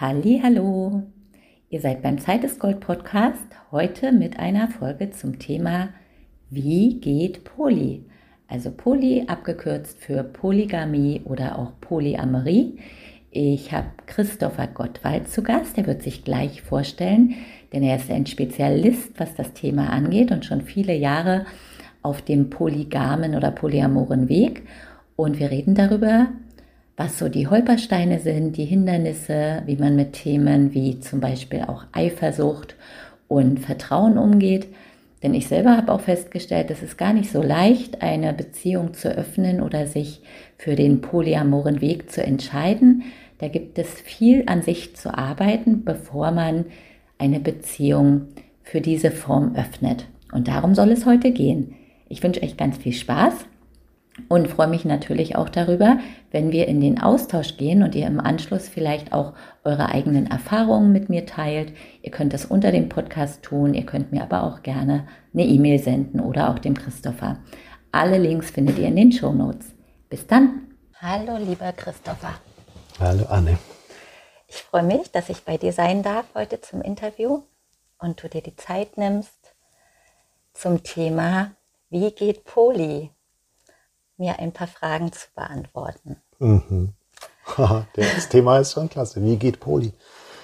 Hallo. Ihr seid beim Zeit ist Gold Podcast heute mit einer Folge zum Thema Wie geht Poly? Also Poly abgekürzt für Polygamie oder auch Polyamorie. Ich habe Christopher Gottwald zu Gast, der wird sich gleich vorstellen, denn er ist ein Spezialist, was das Thema angeht und schon viele Jahre auf dem polygamen oder polyamoren Weg. Und wir reden darüber, was so die Holpersteine sind, die Hindernisse, wie man mit Themen wie zum Beispiel auch Eifersucht und Vertrauen umgeht. Denn ich selber habe auch festgestellt, es ist gar nicht so leicht, eine Beziehung zu öffnen oder sich für den polyamoren Weg zu entscheiden. Da gibt es viel an sich zu arbeiten, bevor man eine Beziehung für diese Form öffnet. Und darum soll es heute gehen. Ich wünsche euch ganz viel Spaß und freue mich natürlich auch darüber, wenn wir in den Austausch gehen und ihr im Anschluss vielleicht auch eure eigenen Erfahrungen mit mir teilt. Ihr könnt das unter dem Podcast tun, ihr könnt mir aber auch gerne eine E-Mail senden oder auch dem Christopher. Alle Links findet ihr in den Show Notes. Bis dann. Hallo, lieber Christopher. Hallo, Anne. Ich freue mich, dass ich bei dir sein darf heute zum Interview und du dir die Zeit nimmst zum Thema, wie geht Poli? Mir ein paar Fragen zu beantworten. Mhm. das Thema ist schon klasse. Wie geht Poli?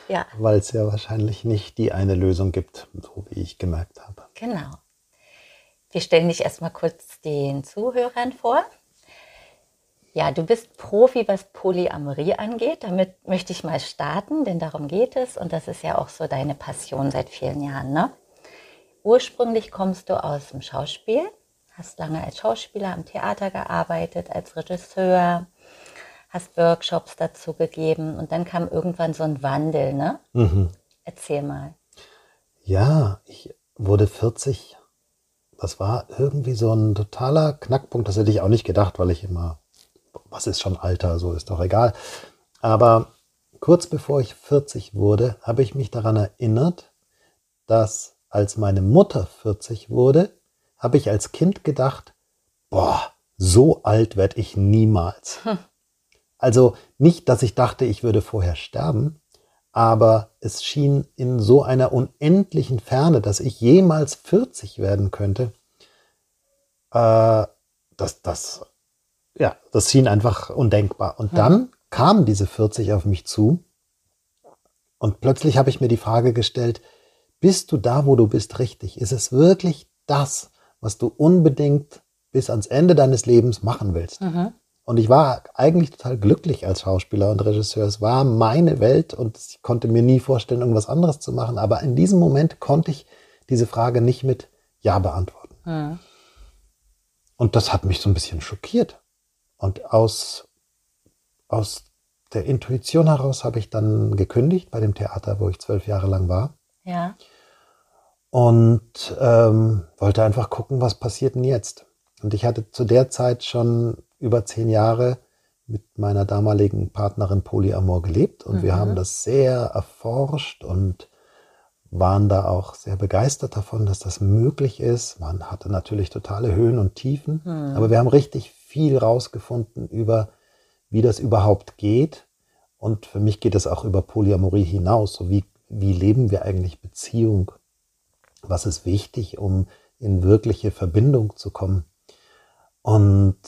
Ja. Weil es ja wahrscheinlich nicht die eine Lösung gibt, so wie ich gemerkt habe. Genau. Wir stellen dich erstmal kurz den Zuhörern vor. Ja, du bist Profi, was Polyamorie angeht. Damit möchte ich mal starten, denn darum geht es. Und das ist ja auch so deine Passion seit vielen Jahren. Ne? Ursprünglich kommst du aus dem Schauspiel hast lange als Schauspieler am Theater gearbeitet, als Regisseur, hast Workshops dazu gegeben und dann kam irgendwann so ein Wandel, ne? Mhm. Erzähl mal. Ja, ich wurde 40. Das war irgendwie so ein totaler Knackpunkt. Das hätte ich auch nicht gedacht, weil ich immer, was ist schon Alter, so ist doch egal. Aber kurz bevor ich 40 wurde, habe ich mich daran erinnert, dass als meine Mutter 40 wurde, habe ich als Kind gedacht, boah, so alt werde ich niemals. Hm. Also nicht, dass ich dachte, ich würde vorher sterben, aber es schien in so einer unendlichen Ferne, dass ich jemals 40 werden könnte. Äh, das, das, ja, das schien einfach undenkbar. Und hm. dann kamen diese 40 auf mich zu und plötzlich habe ich mir die Frage gestellt, bist du da, wo du bist, richtig? Ist es wirklich das, was du unbedingt bis ans Ende deines Lebens machen willst. Mhm. Und ich war eigentlich total glücklich als Schauspieler und Regisseur. Es war meine Welt und ich konnte mir nie vorstellen, irgendwas anderes zu machen. Aber in diesem Moment konnte ich diese Frage nicht mit Ja beantworten. Mhm. Und das hat mich so ein bisschen schockiert. Und aus, aus der Intuition heraus habe ich dann gekündigt bei dem Theater, wo ich zwölf Jahre lang war. Ja und ähm, wollte einfach gucken, was passiert denn jetzt. Und ich hatte zu der Zeit schon über zehn Jahre mit meiner damaligen Partnerin Polyamor gelebt und mhm. wir haben das sehr erforscht und waren da auch sehr begeistert davon, dass das möglich ist. Man hatte natürlich totale Höhen und Tiefen, mhm. aber wir haben richtig viel rausgefunden über, wie das überhaupt geht. Und für mich geht es auch über Polyamorie hinaus. So wie, wie leben wir eigentlich Beziehung? Was ist wichtig, um in wirkliche Verbindung zu kommen. Und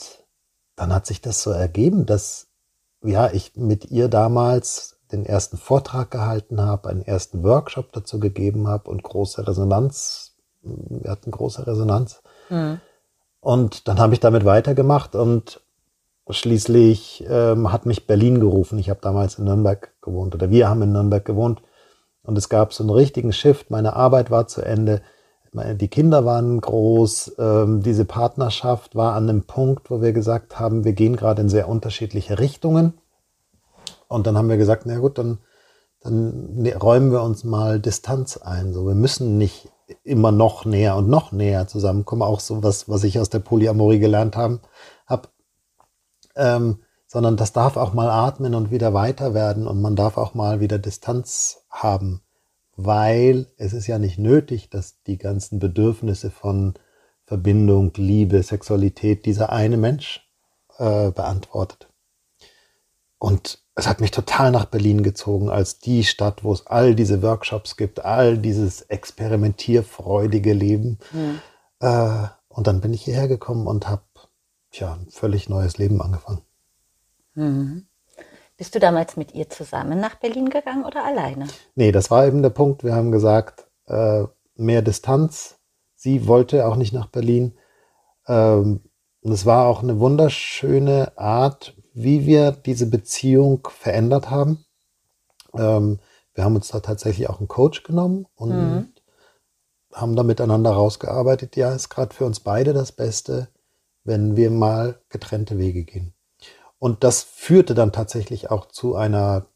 dann hat sich das so ergeben, dass ja, ich mit ihr damals den ersten Vortrag gehalten habe, einen ersten Workshop dazu gegeben habe und große Resonanz, wir hatten große Resonanz. Mhm. Und dann habe ich damit weitergemacht und schließlich ähm, hat mich Berlin gerufen. Ich habe damals in Nürnberg gewohnt oder wir haben in Nürnberg gewohnt und es gab so einen richtigen Shift. Meine Arbeit war zu Ende. Die Kinder waren groß. Ähm, diese Partnerschaft war an einem Punkt, wo wir gesagt haben, wir gehen gerade in sehr unterschiedliche Richtungen. Und dann haben wir gesagt, na gut, dann, dann ne, räumen wir uns mal Distanz ein. So, wir müssen nicht immer noch näher und noch näher zusammenkommen. Auch so was, was ich aus der Polyamorie gelernt habe. Hab, ähm, sondern das darf auch mal atmen und wieder weiter werden und man darf auch mal wieder Distanz haben, weil es ist ja nicht nötig, dass die ganzen Bedürfnisse von Verbindung, Liebe, Sexualität dieser eine Mensch äh, beantwortet. Und es hat mich total nach Berlin gezogen, als die Stadt, wo es all diese Workshops gibt, all dieses experimentierfreudige Leben. Mhm. Äh, und dann bin ich hierher gekommen und habe tja, ein völlig neues Leben angefangen. Mhm. Bist du damals mit ihr zusammen nach Berlin gegangen oder alleine? Nee, das war eben der Punkt. Wir haben gesagt, äh, mehr Distanz. Sie wollte auch nicht nach Berlin. Ähm, und es war auch eine wunderschöne Art, wie wir diese Beziehung verändert haben. Ähm, wir haben uns da tatsächlich auch einen Coach genommen und mhm. haben da miteinander rausgearbeitet. Ja, ist gerade für uns beide das Beste, wenn wir mal getrennte Wege gehen. Und das führte dann tatsächlich auch zu einer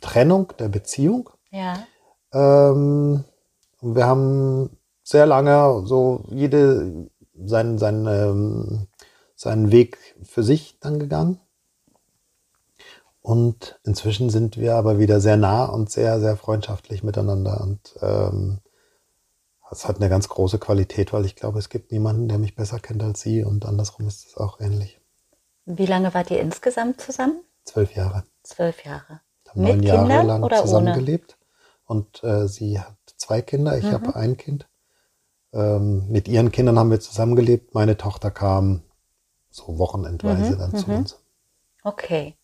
Trennung der Beziehung. Ja. Ähm, wir haben sehr lange so jede seinen, seinen, ähm, seinen Weg für sich dann gegangen. Und inzwischen sind wir aber wieder sehr nah und sehr, sehr freundschaftlich miteinander. Und ähm, das hat eine ganz große Qualität, weil ich glaube, es gibt niemanden, der mich besser kennt als sie. Und andersrum ist es auch ähnlich. Wie lange wart ihr insgesamt zusammen? Zwölf Jahre. Zwölf Jahre. Haben neun Jahre Kindern lang zusammengelebt. Und äh, sie hat zwei Kinder, ich mhm. habe ein Kind. Ähm, mit ihren Kindern haben wir zusammengelebt. Meine Tochter kam so wochenendweise mhm. dann zu mhm. uns. Okay.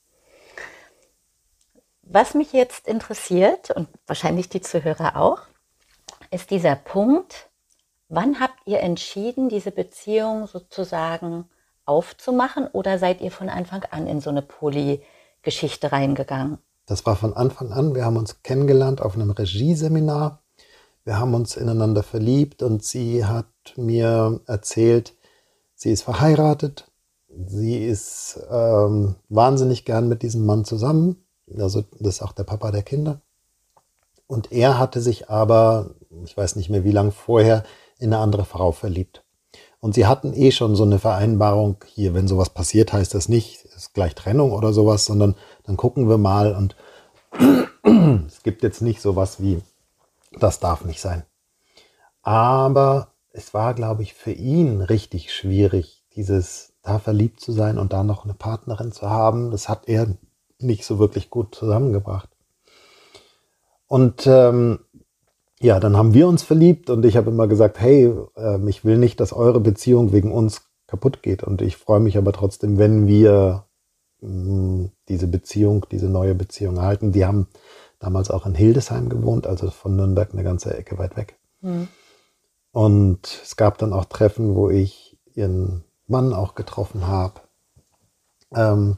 Was mich jetzt interessiert und wahrscheinlich die Zuhörer auch, ist dieser Punkt, wann habt ihr entschieden, diese Beziehung sozusagen aufzumachen oder seid ihr von Anfang an in so eine Poly-Geschichte reingegangen? Das war von Anfang an. Wir haben uns kennengelernt auf einem Regieseminar. Wir haben uns ineinander verliebt und sie hat mir erzählt, sie ist verheiratet. Sie ist ähm, wahnsinnig gern mit diesem Mann zusammen also das ist auch der Papa der Kinder. Und er hatte sich aber, ich weiß nicht mehr wie lange vorher, in eine andere Frau verliebt. Und sie hatten eh schon so eine Vereinbarung, hier, wenn sowas passiert, heißt das nicht, ist gleich Trennung oder sowas, sondern dann gucken wir mal und es gibt jetzt nicht sowas wie, das darf nicht sein. Aber es war, glaube ich, für ihn richtig schwierig, dieses da verliebt zu sein und da noch eine Partnerin zu haben. Das hat er nicht so wirklich gut zusammengebracht. Und ähm, ja, dann haben wir uns verliebt und ich habe immer gesagt, hey, äh, ich will nicht, dass eure Beziehung wegen uns kaputt geht. Und ich freue mich aber trotzdem, wenn wir mh, hm, diese Beziehung, diese neue Beziehung erhalten. Die haben damals auch in Hildesheim gewohnt, also von Nürnberg eine ganze Ecke weit weg. Mhm. Und es gab dann auch Treffen, wo ich ihren Mann auch getroffen habe. Ähm,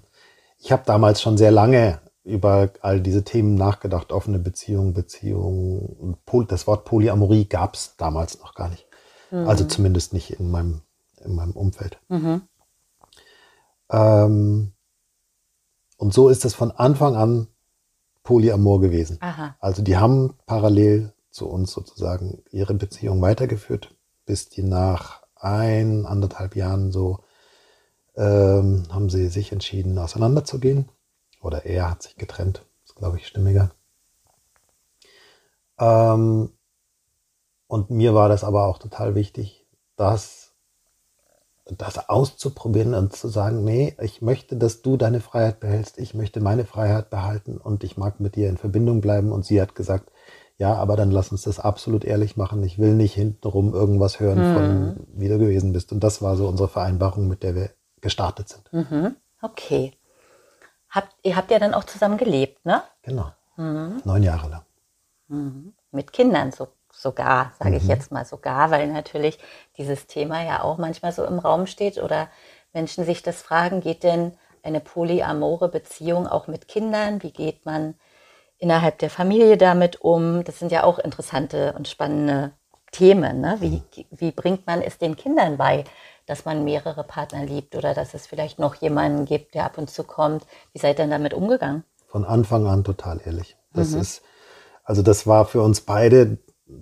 ich habe damals schon sehr lange über all diese Themen nachgedacht. Offene Beziehung, Beziehung. Das Wort Polyamorie gab es damals noch gar nicht. Mhm. Also zumindest nicht in meinem, in meinem Umfeld. Mhm. Ähm, und so ist es von Anfang an Polyamor gewesen. Aha. Also die haben parallel zu uns sozusagen ihre Beziehung weitergeführt, bis die nach ein, anderthalb Jahren so ähm, haben sie sich entschieden, auseinanderzugehen. Oder er hat sich getrennt. Das ist, glaube ich, stimmiger. Ähm, und mir war das aber auch total wichtig, das, das auszuprobieren und zu sagen, nee, ich möchte, dass du deine Freiheit behältst, ich möchte meine Freiheit behalten und ich mag mit dir in Verbindung bleiben. Und sie hat gesagt, ja, aber dann lass uns das absolut ehrlich machen. Ich will nicht hintenrum irgendwas hören mhm. von, wie du gewesen bist. Und das war so unsere Vereinbarung, mit der wir gestartet sind. Mhm. Okay. Habt, ihr habt ja dann auch zusammen gelebt, ne? Genau. Mhm. Neun Jahre lang. Mhm. Mit Kindern so, sogar, sage ich mhm. jetzt mal sogar, weil natürlich dieses Thema ja auch manchmal so im Raum steht oder Menschen sich das fragen, geht denn eine polyamore Beziehung auch mit Kindern? Wie geht man innerhalb der Familie damit um? Das sind ja auch interessante und spannende Themen. Ne? Wie, mhm. wie bringt man es den Kindern bei, dass man mehrere Partner liebt oder dass es vielleicht noch jemanden gibt, der ab und zu kommt. Wie seid ihr denn damit umgegangen? Von Anfang an total ehrlich. Das mhm. ist, also das war für uns beide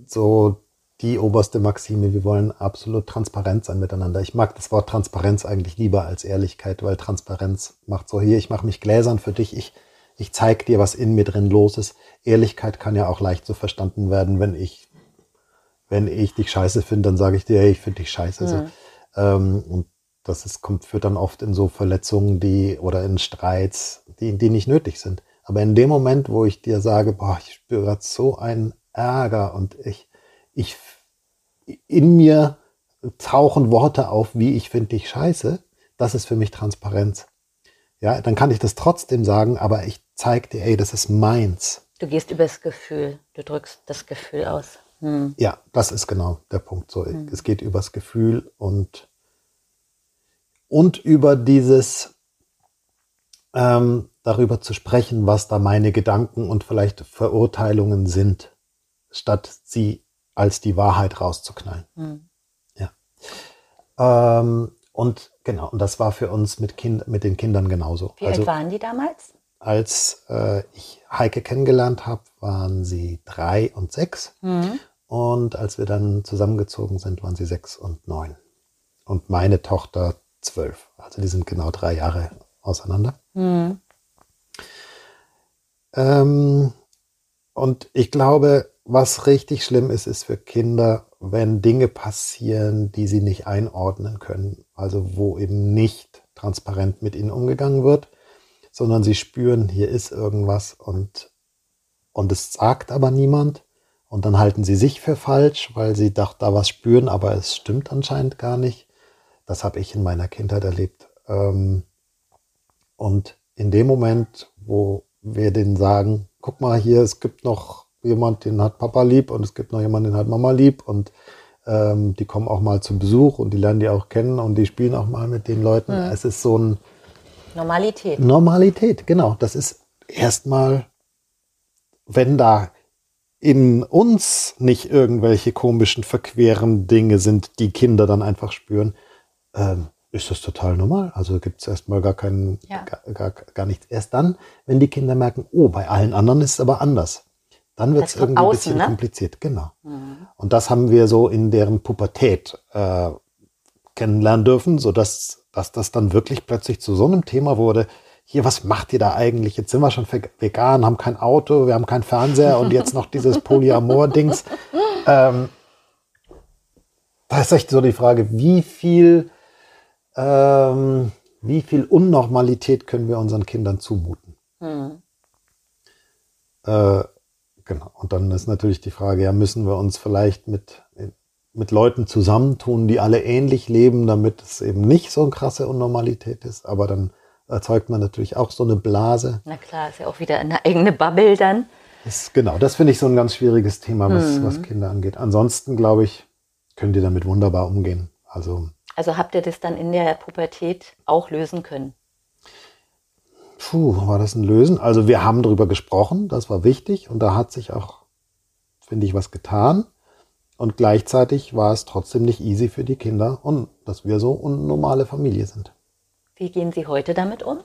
so die oberste Maxime. Wir wollen absolut transparent sein miteinander. Ich mag das Wort Transparenz eigentlich lieber als Ehrlichkeit, weil Transparenz macht so hier, ich mache mich gläsern für dich, ich, ich zeige dir, was in mir drin los ist. Ehrlichkeit kann ja auch leicht so verstanden werden, wenn ich, wenn ich dich scheiße finde, dann sage ich dir, hey, ich finde dich scheiße. Mhm. So ähm, und das ist, kommt, führt dann oft in so Verletzungen, die oder in Streits, die, die nicht nötig sind. Aber in dem Moment, wo ich dir sage, boah, ich spüre gerade so einen Ärger und ich, ich, in mir tauchen Worte auf, wie ich finde dich scheiße, das ist für mich Transparenz. Ja, dann kann ich das trotzdem sagen, aber ich zeige dir, ey, das ist meins. Du gehst übers Gefühl, du drückst das Gefühl aus. Hm. Ja, das ist genau der Punkt. So, hm. es geht übers Gefühl und und über dieses ähm, darüber zu sprechen, was da meine Gedanken und vielleicht Verurteilungen sind, statt sie als die Wahrheit rauszuknallen. Hm. Ja. Ähm, und genau, und das war für uns mit, kind, mit den Kindern genauso. Wie also, alt waren die damals? Als äh, ich Heike kennengelernt habe, waren sie drei und sechs. Mhm. Und als wir dann zusammengezogen sind, waren sie sechs und neun. Und meine Tochter zwölf. Also die sind genau drei Jahre auseinander. Mhm. Ähm, und ich glaube, was richtig schlimm ist, ist für Kinder, wenn Dinge passieren, die sie nicht einordnen können. Also wo eben nicht transparent mit ihnen umgegangen wird, sondern sie spüren, hier ist irgendwas und, und es sagt aber niemand. Und dann halten sie sich für falsch, weil sie da, da was spüren, aber es stimmt anscheinend gar nicht. Das habe ich in meiner Kindheit erlebt. Ähm, und in dem Moment, wo wir denen sagen, guck mal hier, es gibt noch jemand, den hat Papa lieb und es gibt noch jemanden, den hat Mama lieb und ähm, die kommen auch mal zum Besuch und die lernen die auch kennen und die spielen auch mal mit den Leuten. Mhm. Es ist so ein Normalität. Normalität, genau. Das ist erstmal, wenn da in uns nicht irgendwelche komischen, verqueren Dinge sind, die Kinder dann einfach spüren, ähm, ist das total normal. Also gibt es erstmal gar keinen, ja. gar, gar, gar nichts. Erst dann, wenn die Kinder merken, oh, bei allen anderen ist es aber anders. Dann wird es irgendwie außen, ein bisschen ne? kompliziert, genau. Mhm. Und das haben wir so in deren Pubertät äh, kennenlernen dürfen, sodass dass das dann wirklich plötzlich zu so einem Thema wurde. Hier, was macht ihr da eigentlich? Jetzt sind wir schon vegan, haben kein Auto, wir haben keinen Fernseher und jetzt noch dieses Polyamor-Dings. Ähm, da ist echt so die Frage, wie viel ähm, wie viel Unnormalität können wir unseren Kindern zumuten? Mhm. Äh, genau. Und dann ist natürlich die Frage, ja, müssen wir uns vielleicht mit, mit Leuten zusammentun, die alle ähnlich leben, damit es eben nicht so eine krasse Unnormalität ist. Aber dann erzeugt man natürlich auch so eine Blase. Na klar, ist ja auch wieder eine eigene Bubble dann. Ist, genau, das finde ich so ein ganz schwieriges Thema, was, hm. was Kinder angeht. Ansonsten, glaube ich, können die damit wunderbar umgehen. Also also habt ihr das dann in der Pubertät auch lösen können? Puh, war das ein Lösen? Also wir haben darüber gesprochen, das war wichtig und da hat sich auch, finde ich, was getan. Und gleichzeitig war es trotzdem nicht easy für die Kinder und dass wir so eine normale Familie sind. Wie gehen Sie heute damit um?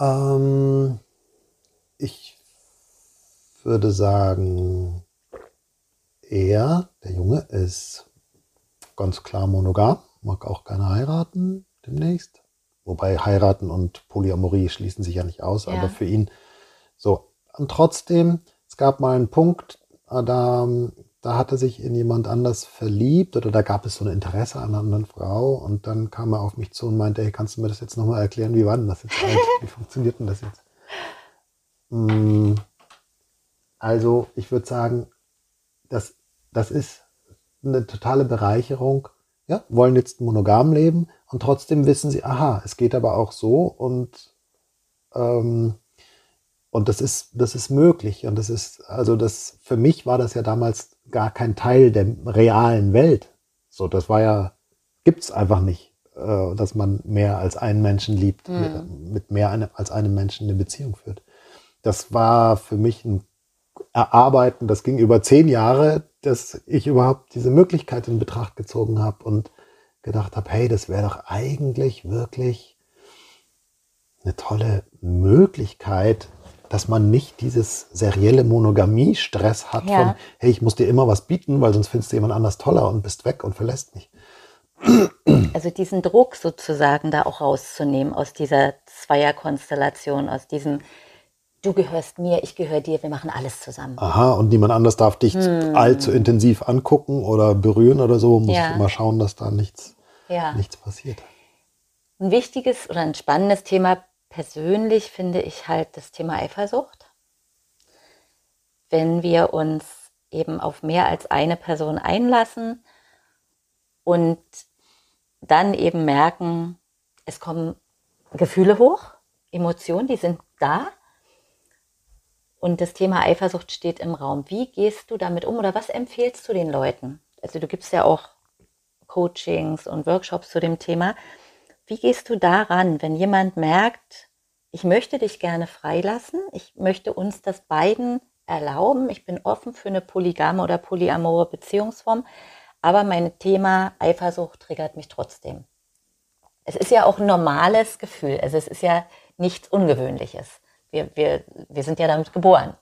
Ähm, ich würde sagen, er, der Junge, ist ganz klar monogam, mag auch gerne heiraten demnächst. Wobei heiraten und Polyamorie schließen sich ja nicht aus, ja. aber für ihn so. Und trotzdem, es gab mal einen Punkt, äh, da, da hatte sich in jemand anders verliebt oder da gab es so ein Interesse an einer anderen Frau und dann kam er auf mich zu und meinte, hey, kannst du mir das jetzt nochmal erklären, wie war denn das jetzt halt? Wie funktioniert denn das jetzt? Mm, also ich würde sagen, das, das ist eine totale Bereicherung. Ja, wollen jetzt monogam leben und trotzdem wissen sie, aha, es geht aber auch so und ähm, und das ist das ist möglich und das ist also das für mich war das ja damals gar kein Teil der realen Welt. So, das war ja gibt's einfach nicht, äh, dass man mehr als einen Menschen liebt, mhm. mit mehr eine, als einem Menschen eine Beziehung führt. Das war für mich ein Erarbeiten, das ging über zehn Jahre, dass ich überhaupt diese Möglichkeit in Betracht gezogen habe und gedacht habe, hey, das wäre doch eigentlich wirklich eine tolle Möglichkeit, dass man nicht dieses serielle Monogamie-Stress hat ja. von, hey, ich muss dir immer was bieten, weil sonst findest du jemand anders toller und bist weg und verlässt mich. Also diesen Druck sozusagen da auch rauszunehmen aus dieser Zweierkonstellation, aus diesem du gehörst mir, ich gehöre dir, wir machen alles zusammen. Aha, und niemand anders darf dich hm. allzu intensiv angucken oder berühren oder so. Muss ja. immer schauen, dass da nichts, ja. nichts passiert. Ein wichtiges oder ein spannendes Thema persönlich finde ich halt das Thema Eifersucht. Wenn wir uns eben auf mehr als eine Person einlassen und dann eben merken, es kommen Gefühle hoch, Emotionen, die sind da. Und das Thema Eifersucht steht im Raum. Wie gehst du damit um oder was empfehlst du den Leuten? Also du gibst ja auch Coachings und Workshops zu dem Thema. Wie gehst du daran, wenn jemand merkt, ich möchte dich gerne freilassen, ich möchte uns das beiden erlauben, ich bin offen für eine polygame oder polyamore Beziehungsform, aber mein Thema Eifersucht triggert mich trotzdem. Es ist ja auch ein normales Gefühl, also es ist ja nichts Ungewöhnliches. Wir, wir, wir sind ja damit geboren.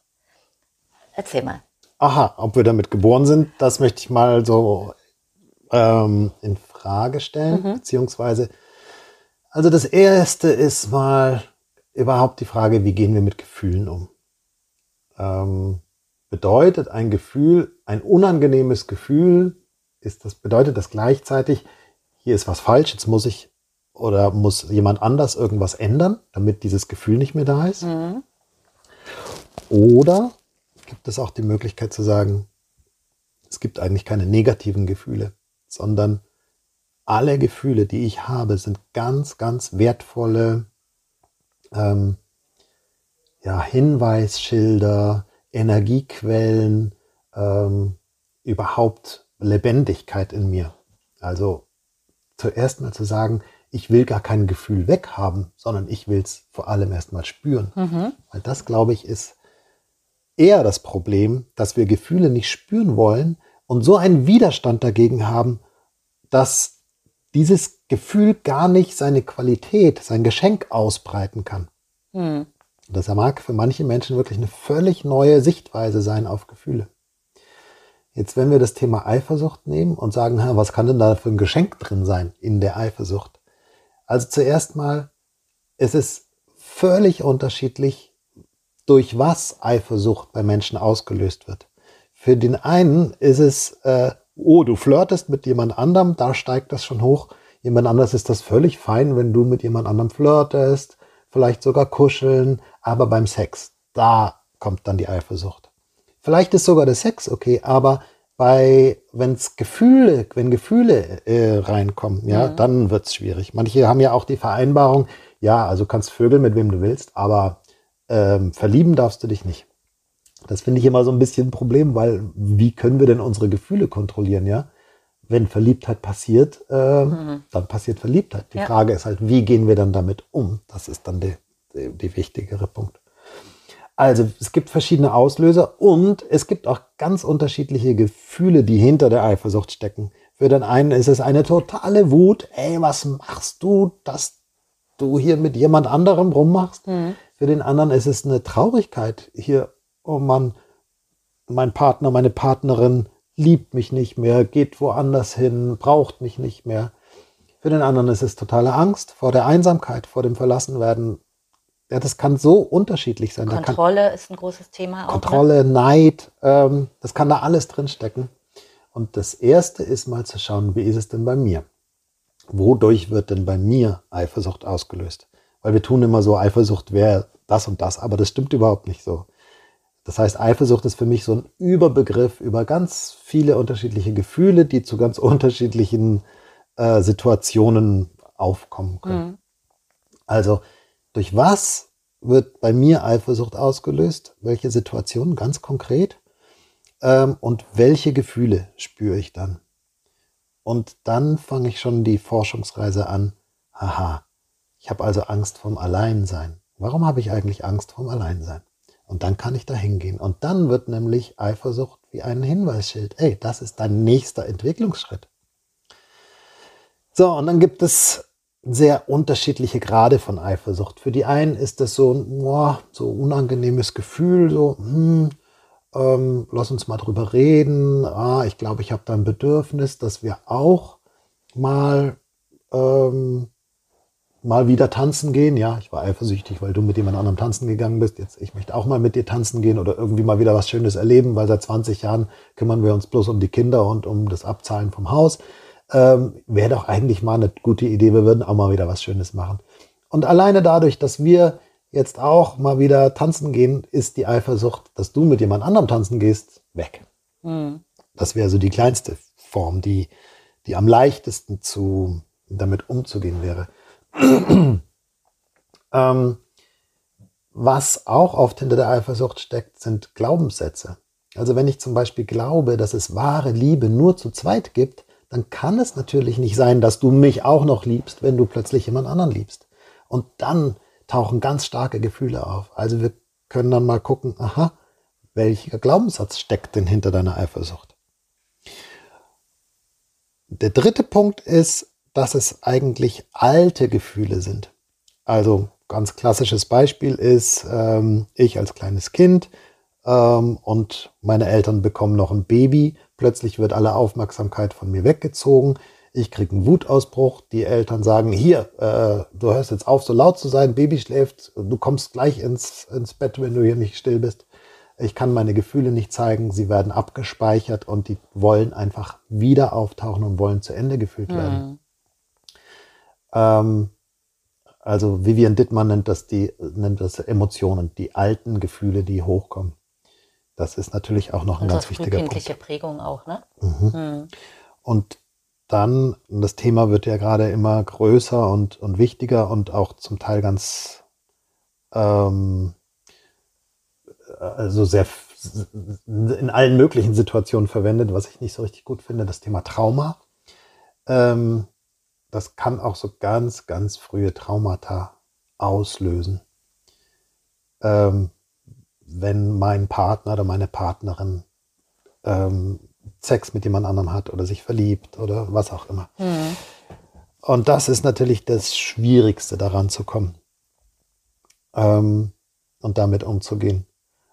Erzähl mal. Aha, ob wir damit geboren sind, das möchte ich mal so ähm, in Frage stellen, mhm. beziehungsweise also das erste ist mal überhaupt die Frage, wie gehen wir mit Gefühlen um? Ähm, bedeutet ein Gefühl, ein unangenehmes Gefühl, ist das, bedeutet das gleichzeitig, hier ist was falsch, jetzt muss ich oder muss jemand anders irgendwas ändern, damit dieses Gefühl nicht mehr da ist? Mhm. Oder gibt es auch die Möglichkeit zu sagen, es gibt eigentlich keine negativen Gefühle, sondern alle Gefühle, die ich habe, sind ganz, ganz wertvolle ähm, ja, Hinweisschilder, Energiequellen, ähm, überhaupt Lebendigkeit in mir. Also zuerst mal zu sagen, ich will gar kein Gefühl weghaben, sondern ich will es vor allem erstmal spüren. Mhm. Weil das, glaube ich, ist eher das Problem, dass wir Gefühle nicht spüren wollen und so einen Widerstand dagegen haben, dass dieses Gefühl gar nicht seine Qualität, sein Geschenk ausbreiten kann. Hm. Das mag für manche Menschen wirklich eine völlig neue Sichtweise sein auf Gefühle. Jetzt, wenn wir das Thema Eifersucht nehmen und sagen, was kann denn da für ein Geschenk drin sein in der Eifersucht? Also zuerst mal, es ist völlig unterschiedlich, durch was Eifersucht bei Menschen ausgelöst wird. Für den einen ist es äh, oh, du flirtest mit jemand anderem, da steigt das schon hoch. Jemand anders ist das völlig fein, wenn du mit jemand anderem flirtest, vielleicht sogar kuscheln, aber beim Sex, da kommt dann die Eifersucht. Vielleicht ist sogar der Sex okay, aber bei, wenn's Gefühle, wenn Gefühle äh, reinkommen, ja, mhm. dann wird's schwierig. Manche haben ja auch die Vereinbarung, ja, also kannst vögeln mit wem du willst, aber ähm, verlieben darfst du dich nicht. Das finde ich immer so ein bisschen ein Problem, weil wie können wir denn unsere Gefühle kontrollieren, ja? Wenn Verliebtheit passiert, äh, mhm. dann passiert Verliebtheit. Die ja. Frage ist halt, wie gehen wir dann damit um? Das ist dann der, der, der wichtigere Punkt. Also es gibt verschiedene Auslöser und es gibt auch ganz unterschiedliche Gefühle, die hinter der Eifersucht stecken. Für den einen ist es eine totale Wut, ey, was machst du, dass du hier mit jemand anderem rummachst? Mhm. Für den anderen ist es eine Traurigkeit, hier oh Mann, mein Partner, meine Partnerin liebt mich nicht mehr, geht woanders hin, braucht mich nicht mehr. Für den anderen ist es totale Angst vor der Einsamkeit, vor dem Verlassenwerden. Ja, das kann so unterschiedlich sein. Kontrolle ist ein großes Thema. Auch? Kontrolle, ne? Neid, ähm, das kann da alles drinstecken. Und das Erste ist mal zu schauen, wie ist es denn bei mir? Wodurch wird denn bei mir Eifersucht ausgelöst? Weil wir tun immer so, Eifersucht wäre das und das, aber das stimmt überhaupt nicht so. Das heißt, Eifersucht ist für mich so ein Überbegriff über ganz viele unterschiedliche Gefühle, die zu ganz unterschiedlichen äh, Situationen aufkommen können. Mhm. Also, durch was wird bei mir Eifersucht ausgelöst? Welche Situationen ganz konkret? Ähm, und welche Gefühle spüre ich dann? Und dann fange ich schon die Forschungsreise an. Haha, ich habe also Angst vom Alleinsein. Warum habe ich eigentlich Angst vom Alleinsein? Und dann kann ich da hingehen. Und dann wird nämlich Eifersucht wie ein Hinweisschild. Ey, das ist dein nächster Entwicklungsschritt. So, und dann gibt es sehr unterschiedliche Grade von Eifersucht. Für die einen ist das so ein boah, so unangenehmes Gefühl, so, hm, ähm, lass uns mal drüber reden. Ah, ich glaube, ich habe da ein Bedürfnis, dass wir auch mal ähm, mal wieder tanzen gehen. Ja, ich war eifersüchtig, weil du mit jemand anderem tanzen gegangen bist. Jetzt, ich möchte auch mal mit dir tanzen gehen oder irgendwie mal wieder was Schönes erleben, weil seit 20 Jahren kümmern wir uns bloß um die Kinder und um das Abzahlen vom Haus. Ähm, Wäre doch eigentlich mal eine gute Idee, wir würden auch mal wieder was Schönes machen. Und alleine dadurch, dass wir jetzt auch mal wieder tanzen gehen, ist die Eifersucht, dass du mit jemand anderem tanzen gehst, weg. Mhm. Das wäre so die kleinste Form, die, die am leichtesten zu, damit umzugehen wäre. ähm, was auch oft hinter der Eifersucht steckt, sind Glaubenssätze. Also wenn ich zum Beispiel glaube, dass es wahre Liebe nur zu zweit gibt, dann kann es natürlich nicht sein, dass du mich auch noch liebst, wenn du plötzlich jemand anderen liebst. Und dann tauchen ganz starke Gefühle auf. Also wir können dann mal gucken, aha, welcher Glaubenssatz steckt denn hinter deiner Eifersucht? Der dritte Punkt ist, dass es eigentlich alte Gefühle sind. Also ganz klassisches Beispiel ist, ähm, ich als kleines Kind ähm, und meine Eltern bekommen noch ein Baby. Plötzlich wird alle Aufmerksamkeit von mir weggezogen. Ich kriege einen Wutausbruch. Die Eltern sagen, hier, äh, du hörst jetzt auf, so laut zu sein, Baby schläft, du kommst gleich ins, ins Bett, wenn du hier nicht still bist. Ich kann meine Gefühle nicht zeigen, sie werden abgespeichert und die wollen einfach wieder auftauchen und wollen zu Ende gefühlt mhm. werden. Ähm, also Vivian Dittmann nennt das die nennt das Emotionen, die alten Gefühle, die hochkommen. Das ist natürlich auch noch ein und ganz wichtiger Punkt. Prägung auch, ne? Mhm. Mhm. Und dann, das Thema wird ja gerade immer größer und, und wichtiger und auch zum Teil ganz, ähm, also sehr in allen möglichen Situationen verwendet, was ich nicht so richtig gut finde, das Thema Trauma. Ähm, das kann auch so ganz, ganz frühe Traumata auslösen. Ähm, wenn mein Partner oder meine Partnerin ähm, Sex mit jemand anderem hat oder sich verliebt oder was auch immer. Mhm. Und das ist natürlich das Schwierigste, daran zu kommen ähm, und damit umzugehen.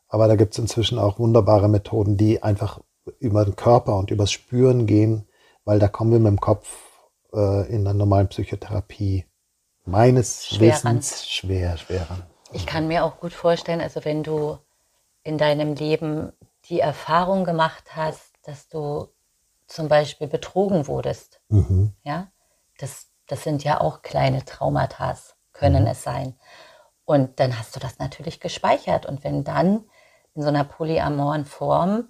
Aber da gibt es inzwischen auch wunderbare Methoden, die einfach über den Körper und übers Spüren gehen, weil da kommen wir mit dem Kopf äh, in der normalen Psychotherapie meines schwer Wissens ran. schwer, schwer ran. Ich kann mir auch gut vorstellen, also wenn du in deinem Leben die Erfahrung gemacht hast, dass du zum Beispiel betrogen wurdest. Mhm. Ja, das, das sind ja auch kleine Traumata, können mhm. es sein. Und dann hast du das natürlich gespeichert. Und wenn dann in so einer polyamoren Form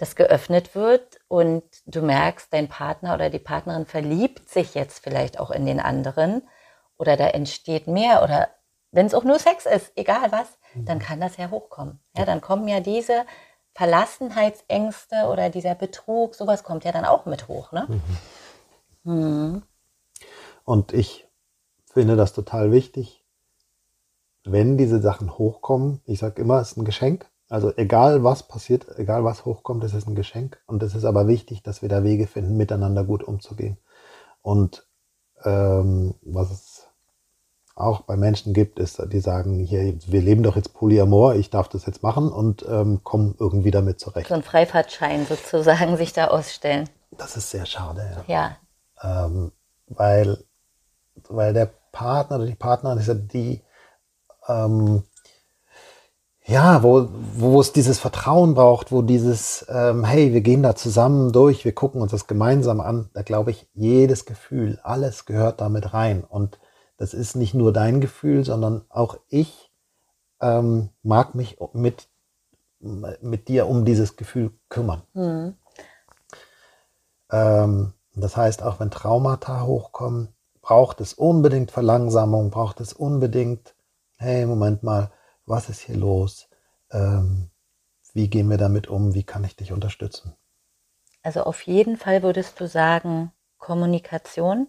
das geöffnet wird und du merkst, dein Partner oder die Partnerin verliebt sich jetzt vielleicht auch in den anderen oder da entsteht mehr oder wenn es auch nur Sex ist, egal was, mhm. dann kann das ja hochkommen. Ja, dann kommen ja diese Verlassenheitsängste oder dieser Betrug, sowas kommt ja dann auch mit hoch. Ne? Mhm. Mhm. Und ich finde das total wichtig, wenn diese Sachen hochkommen. Ich sage immer, es ist ein Geschenk. Also egal was passiert, egal was hochkommt, es ist ein Geschenk. Und es ist aber wichtig, dass wir da Wege finden, miteinander gut umzugehen. Und ähm, was es auch bei Menschen gibt, ist, die sagen, hier, wir leben doch jetzt Polyamor, ich darf das jetzt machen und ähm, kommen irgendwie damit zurecht. So ein Freifahrtschein sozusagen sich da ausstellen. Das ist sehr schade, ja. ja. Ähm, weil, weil der Partner oder die Partnerin ist ja die, ähm, ja, wo, wo es dieses Vertrauen braucht, wo dieses, ähm, hey, wir gehen da zusammen durch, wir gucken uns das gemeinsam an, da glaube ich, jedes Gefühl, alles gehört damit rein. Und das ist nicht nur dein Gefühl, sondern auch ich ähm, mag mich mit, mit dir um dieses Gefühl kümmern. Mhm. Ähm, das heißt, auch wenn Traumata hochkommen, braucht es unbedingt Verlangsamung, braucht es unbedingt, hey, Moment mal, was ist hier los? Ähm, wie gehen wir damit um? Wie kann ich dich unterstützen? Also auf jeden Fall würdest du sagen, Kommunikation,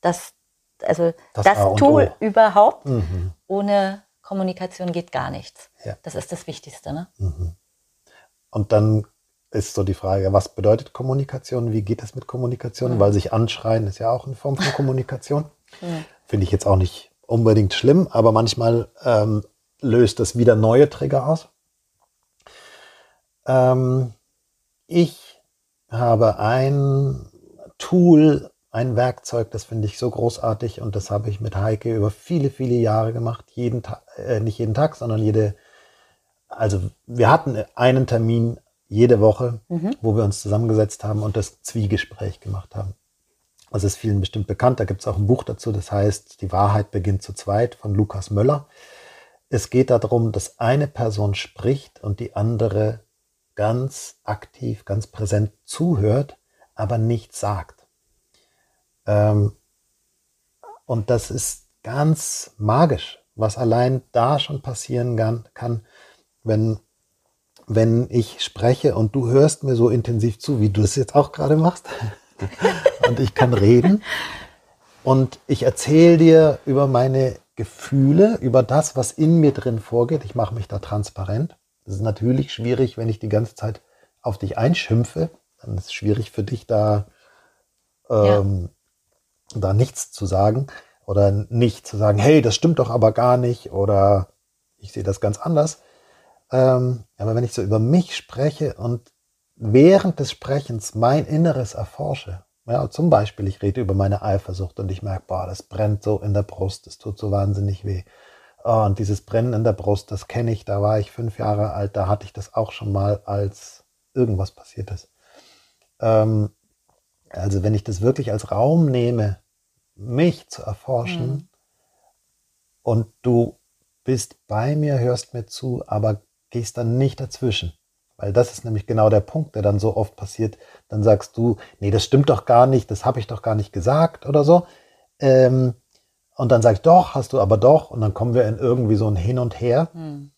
dass also das, das Tool überhaupt. Mhm. Ohne Kommunikation geht gar nichts. Ja. Das ist das Wichtigste. Ne? Mhm. Und dann ist so die Frage, was bedeutet Kommunikation? Wie geht es mit Kommunikation? Mhm. Weil sich anschreien ist ja auch eine Form von Kommunikation. Mhm. Finde ich jetzt auch nicht unbedingt schlimm, aber manchmal ähm, löst das wieder neue Trigger aus. Ähm, ich habe ein Tool ein Werkzeug, das finde ich so großartig und das habe ich mit Heike über viele, viele Jahre gemacht. Jeden Tag, äh, nicht jeden Tag, sondern jede, also wir hatten einen Termin jede Woche, mhm. wo wir uns zusammengesetzt haben und das Zwiegespräch gemacht haben. Das ist vielen bestimmt bekannt. Da gibt es auch ein Buch dazu, das heißt Die Wahrheit beginnt zu zweit von Lukas Möller. Es geht darum, dass eine Person spricht und die andere ganz aktiv, ganz präsent zuhört, aber nichts sagt. Ähm, und das ist ganz magisch, was allein da schon passieren kann, wenn, wenn ich spreche und du hörst mir so intensiv zu, wie du es jetzt auch gerade machst. und ich kann reden. Und ich erzähle dir über meine Gefühle, über das, was in mir drin vorgeht. Ich mache mich da transparent. Das ist natürlich schwierig, wenn ich die ganze Zeit auf dich einschimpfe. Dann ist es schwierig für dich, da, ähm, ja. da nichts zu sagen oder nicht zu sagen, hey, das stimmt doch aber gar nicht oder ich sehe das ganz anders. Ähm, aber wenn ich so über mich spreche und während des Sprechens mein Inneres erforsche, ja, zum Beispiel, ich rede über meine Eifersucht und ich merke, boah, das brennt so in der Brust, das tut so wahnsinnig weh. Und dieses Brennen in der Brust, das kenne ich, da war ich fünf Jahre alt, da hatte ich das auch schon mal, als irgendwas passiert ist. Ähm, also wenn ich das wirklich als Raum nehme, mich zu erforschen mhm. und du bist bei mir, hörst mir zu, aber gehst dann nicht dazwischen. Weil das ist nämlich genau der Punkt, der dann so oft passiert. Dann sagst du, nee, das stimmt doch gar nicht, das habe ich doch gar nicht gesagt oder so. Ähm, und dann sag ich, doch, hast du aber doch. Und dann kommen wir in irgendwie so ein Hin und Her. Mhm.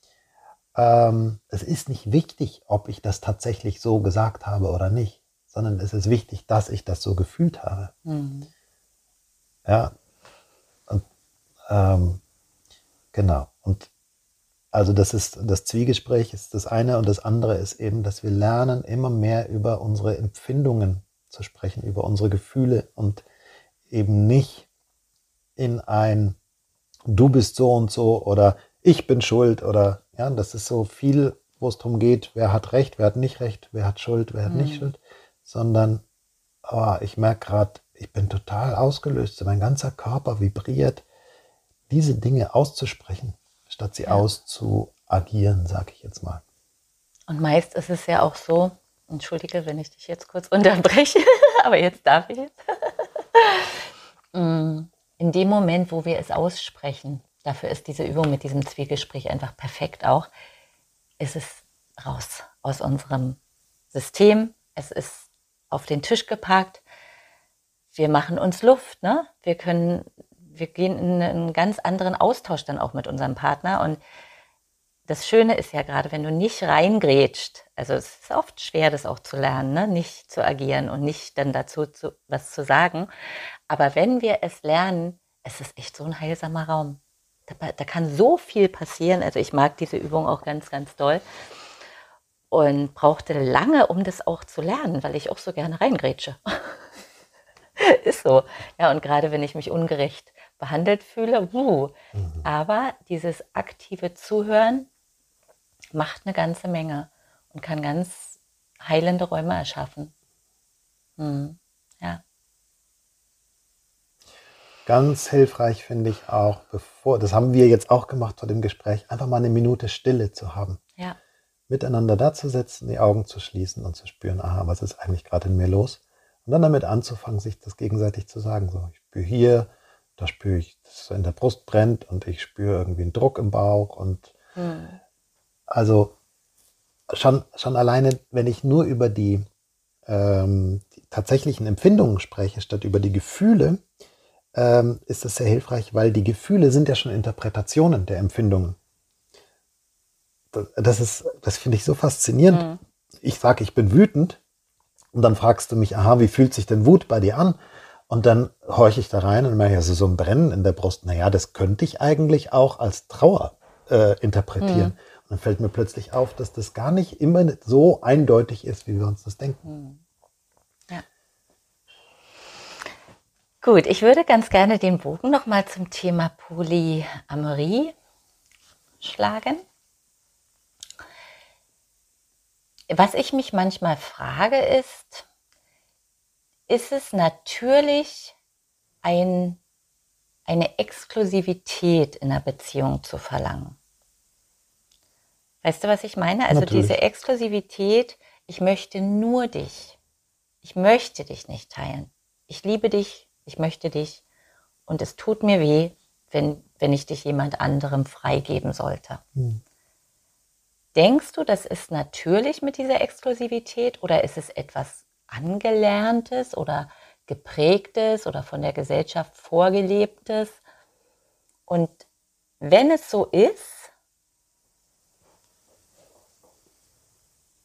Ähm, es ist nicht wichtig, ob ich das tatsächlich so gesagt habe oder nicht, sondern es ist wichtig, dass ich das so gefühlt habe. Mhm. Ja. Und, ähm, genau. Und also das ist das Zwiegespräch ist das eine und das andere ist eben, dass wir lernen, immer mehr über unsere Empfindungen zu sprechen, über unsere Gefühle und eben nicht in ein Du bist so und so oder ich bin schuld oder ja, das ist so viel, wo es darum geht, wer hat Recht, wer hat nicht Recht, wer hat Schuld, wer hat mhm. nicht Schuld, sondern oh, ich merke gerade, ich bin total ausgelöst, mein ganzer Körper vibriert, diese Dinge auszusprechen statt sie ja. auszuagieren, sage ich jetzt mal. Und meist ist es ja auch so, entschuldige, wenn ich dich jetzt kurz unterbreche, aber jetzt darf ich es. Mm, in dem Moment, wo wir es aussprechen, dafür ist diese Übung mit diesem Zwiegespräch einfach perfekt auch, ist es raus aus unserem System. Es ist auf den Tisch gepackt. Wir machen uns Luft. Ne? Wir können wir gehen in einen ganz anderen Austausch dann auch mit unserem Partner. Und das Schöne ist ja gerade, wenn du nicht reingrätscht, also es ist oft schwer, das auch zu lernen, ne? nicht zu agieren und nicht dann dazu zu, was zu sagen. Aber wenn wir es lernen, es ist echt so ein heilsamer Raum. Da, da kann so viel passieren. Also ich mag diese Übung auch ganz, ganz doll und brauchte lange, um das auch zu lernen, weil ich auch so gerne reingrätsche. ist so. Ja, und gerade wenn ich mich ungerecht behandelt fühle. Uh. Mhm. Aber dieses aktive Zuhören macht eine ganze Menge und kann ganz heilende Räume erschaffen. Mhm. Ja. Ganz hilfreich finde ich auch, bevor, das haben wir jetzt auch gemacht vor dem Gespräch, einfach mal eine Minute Stille zu haben. Ja. Miteinander dazusetzen, die Augen zu schließen und zu spüren, aha, was ist eigentlich gerade in mir los? Und dann damit anzufangen, sich das gegenseitig zu sagen. So, ich spüre hier, da spüre ich, dass es in der Brust brennt und ich spüre irgendwie einen Druck im Bauch und mhm. also schon, schon alleine, wenn ich nur über die, ähm, die tatsächlichen Empfindungen spreche, statt über die Gefühle, ähm, ist das sehr hilfreich, weil die Gefühle sind ja schon Interpretationen der Empfindungen. Das ist, das finde ich so faszinierend. Mhm. Ich sage, ich bin wütend und dann fragst du mich, aha, wie fühlt sich denn Wut bei dir an? Und dann horche ich da rein und merke, also so ein Brennen in der Brust, naja, das könnte ich eigentlich auch als Trauer äh, interpretieren. Mhm. Und dann fällt mir plötzlich auf, dass das gar nicht immer so eindeutig ist, wie wir uns das denken. Mhm. Ja. Gut, ich würde ganz gerne den Bogen nochmal zum Thema Polyamorie schlagen. Was ich mich manchmal frage ist, ist es natürlich ein, eine Exklusivität in der Beziehung zu verlangen. Weißt du, was ich meine? Also natürlich. diese Exklusivität, ich möchte nur dich. Ich möchte dich nicht teilen. ich liebe dich, ich möchte dich und es tut mir weh, wenn, wenn ich dich jemand anderem freigeben sollte. Mhm. Denkst du, das ist natürlich mit dieser Exklusivität oder ist es etwas Angelerntes oder geprägtes oder von der Gesellschaft vorgelebtes? Und wenn es so ist,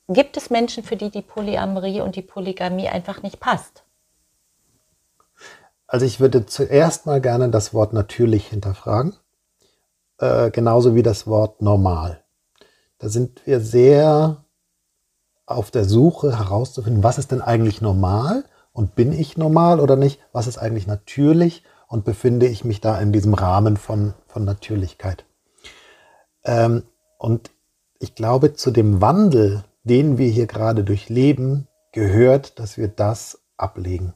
gibt es Menschen, für die die Polyamorie und die Polygamie einfach nicht passt? Also ich würde zuerst mal gerne das Wort natürlich hinterfragen, äh, genauso wie das Wort normal. Da sind wir sehr auf der Suche herauszufinden, was ist denn eigentlich normal und bin ich normal oder nicht? Was ist eigentlich natürlich und befinde ich mich da in diesem Rahmen von, von Natürlichkeit? Ähm, und ich glaube, zu dem Wandel, den wir hier gerade durchleben, gehört, dass wir das ablegen.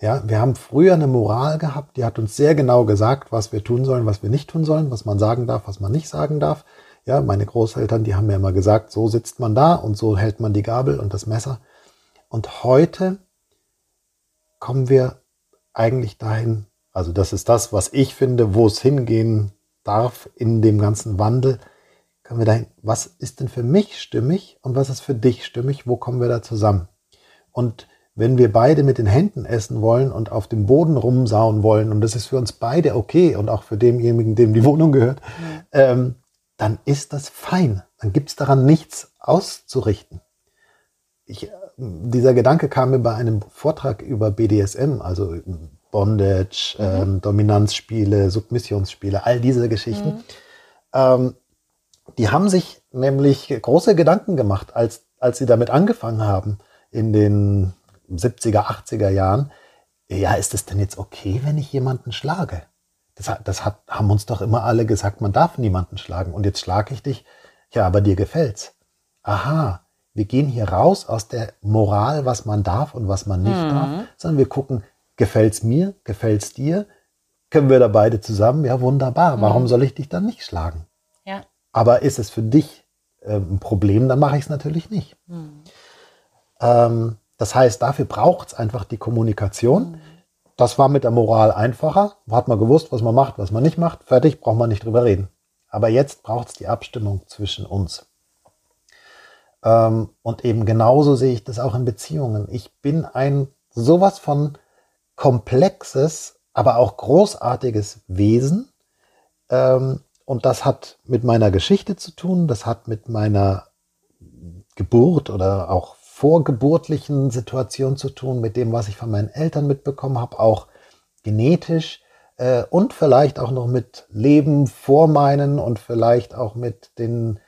Ja, wir haben früher eine Moral gehabt, die hat uns sehr genau gesagt, was wir tun sollen, was wir nicht tun sollen, was man sagen darf, was man nicht sagen darf. Ja, meine Großeltern, die haben mir immer gesagt, so sitzt man da und so hält man die Gabel und das Messer. Und heute kommen wir eigentlich dahin, also das ist das, was ich finde, wo es hingehen darf in dem ganzen Wandel, kommen wir dahin, was ist denn für mich stimmig und was ist für dich stimmig, wo kommen wir da zusammen? Und wenn wir beide mit den Händen essen wollen und auf dem Boden rumsauen wollen, und das ist für uns beide okay und auch für denjenigen, dem die Wohnung gehört, mhm. ähm, dann ist das fein. Dann gibt es daran nichts auszurichten. Ich, dieser Gedanke kam mir bei einem Vortrag über BDSM, also Bondage, mhm. ähm, Dominanzspiele, Submissionsspiele, all diese Geschichten. Mhm. Ähm, die haben sich nämlich große Gedanken gemacht, als, als sie damit angefangen haben in den 70er, 80er Jahren. Ja, ist es denn jetzt okay, wenn ich jemanden schlage? Das, das hat, haben uns doch immer alle gesagt, man darf niemanden schlagen. Und jetzt schlage ich dich. Ja, aber dir gefällt's. Aha, wir gehen hier raus aus der Moral, was man darf und was man nicht mhm. darf, sondern wir gucken, gefällt's mir, gefällt's dir? Können wir da beide zusammen? Ja, wunderbar. Mhm. Warum soll ich dich dann nicht schlagen? Ja. Aber ist es für dich äh, ein Problem, dann mache ich es natürlich nicht. Mhm. Ähm, das heißt, dafür braucht es einfach die Kommunikation. Das war mit der Moral einfacher. Hat man gewusst, was man macht, was man nicht macht. Fertig, braucht man nicht drüber reden. Aber jetzt braucht es die Abstimmung zwischen uns. Ähm, und eben genauso sehe ich das auch in Beziehungen. Ich bin ein sowas von komplexes, aber auch großartiges Wesen. Ähm, und das hat mit meiner Geschichte zu tun, das hat mit meiner Geburt oder auch vorgeburtlichen Situation zu tun, mit dem, was ich von meinen Eltern mitbekommen habe, auch genetisch äh, und vielleicht auch noch mit Leben vor meinen und vielleicht auch mit den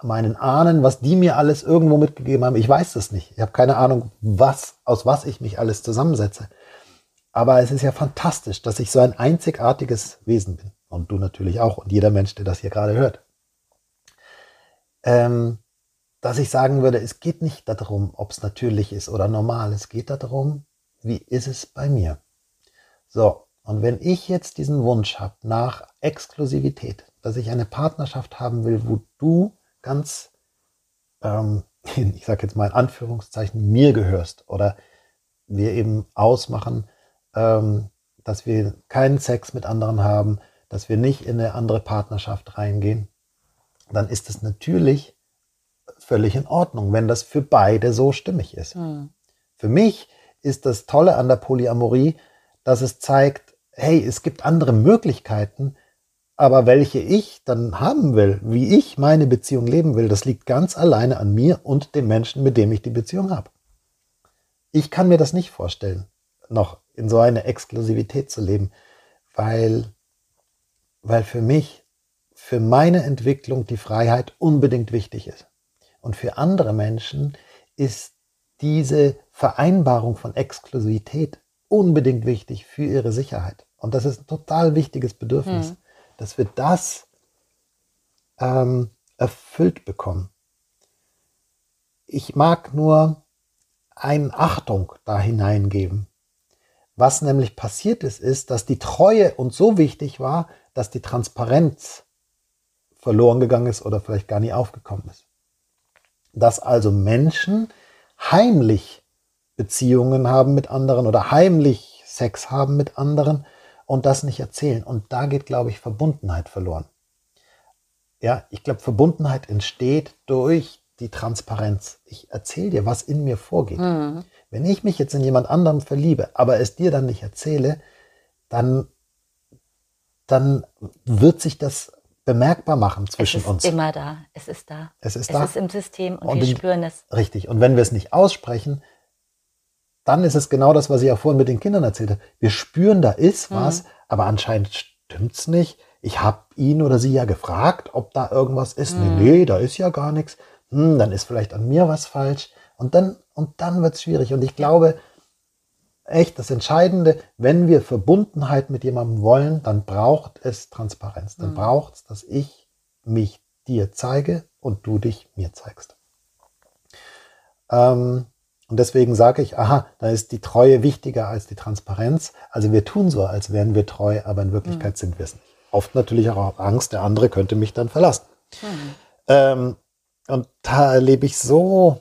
meinen Ahnen, was die mir alles irgendwo mitgegeben haben. Ich weiß das nicht. Ich habe keine Ahnung, was aus was ich mich alles zusammensetze. Aber es ist ja fantastisch, dass ich so ein einzigartiges Wesen bin. Und du natürlich auch und jeder Mensch, der das hier gerade hört. Ähm, dass ich sagen würde, es geht nicht darum, ob es natürlich ist oder normal. Es geht darum, wie ist es bei mir? So, und wenn ich jetzt diesen Wunsch habe nach Exklusivität, dass ich eine Partnerschaft haben will, wo du ganz, ähm, ich sage jetzt mal in Anführungszeichen, mir gehörst oder wir eben ausmachen, ähm, dass wir keinen Sex mit anderen haben, dass wir nicht in eine andere Partnerschaft reingehen, dann ist es natürlich völlig in Ordnung, wenn das für beide so stimmig ist. Mhm. Für mich ist das Tolle an der Polyamorie, dass es zeigt, hey, es gibt andere Möglichkeiten, aber welche ich dann haben will, wie ich meine Beziehung leben will, das liegt ganz alleine an mir und dem Menschen, mit dem ich die Beziehung habe. Ich kann mir das nicht vorstellen, noch in so einer Exklusivität zu leben, weil, weil für mich, für meine Entwicklung die Freiheit unbedingt wichtig ist. Und für andere Menschen ist diese Vereinbarung von Exklusivität unbedingt wichtig für ihre Sicherheit. Und das ist ein total wichtiges Bedürfnis, mhm. dass wir das ähm, erfüllt bekommen. Ich mag nur eine Achtung da hineingeben. Was nämlich passiert ist, ist, dass die Treue uns so wichtig war, dass die Transparenz verloren gegangen ist oder vielleicht gar nie aufgekommen ist dass also Menschen heimlich Beziehungen haben mit anderen oder heimlich Sex haben mit anderen und das nicht erzählen. Und da geht, glaube ich, Verbundenheit verloren. Ja, ich glaube, Verbundenheit entsteht durch die Transparenz. Ich erzähle dir, was in mir vorgeht. Mhm. Wenn ich mich jetzt in jemand anderem verliebe, aber es dir dann nicht erzähle, dann, dann wird sich das bemerkbar machen zwischen uns. Es ist uns. immer da. Es ist da. Es ist da. Es ist im System und, und wir spüren es. Richtig. Und wenn wir es nicht aussprechen, dann ist es genau das, was ich auch vorhin mit den Kindern erzählte. Wir spüren, da ist mhm. was, aber anscheinend stimmt's nicht. Ich habe ihn oder sie ja gefragt, ob da irgendwas ist. Mhm. Nee, nee, da ist ja gar nichts. Hm, dann ist vielleicht an mir was falsch. Und dann, und dann wird's schwierig. Und ich glaube, echt das Entscheidende, wenn wir Verbundenheit mit jemandem wollen, dann braucht es Transparenz. Dann mhm. braucht es, dass ich mich dir zeige und du dich mir zeigst. Ähm, und deswegen sage ich, aha, da ist die Treue wichtiger als die Transparenz. Also wir tun so, als wären wir treu, aber in Wirklichkeit mhm. sind wir es nicht. Oft natürlich auch Angst, der andere könnte mich dann verlassen. Mhm. Ähm, und da erlebe ich so,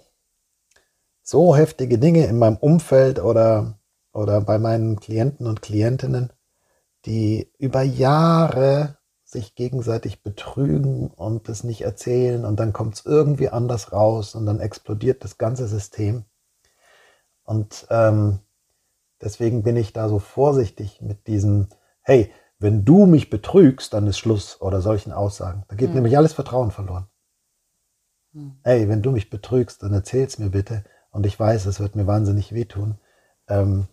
so heftige Dinge in meinem Umfeld oder, oder bei meinen Klienten und Klientinnen, die über Jahre sich gegenseitig betrügen und es nicht erzählen und dann kommt es irgendwie anders raus und dann explodiert das ganze System. Und ähm, deswegen bin ich da so vorsichtig mit diesem, hey, wenn du mich betrügst, dann ist Schluss oder solchen Aussagen. Da geht mhm. nämlich alles Vertrauen verloren. Mhm. Hey, wenn du mich betrügst, dann erzähl's mir bitte. Und ich weiß, es wird mir wahnsinnig wehtun. Ähm,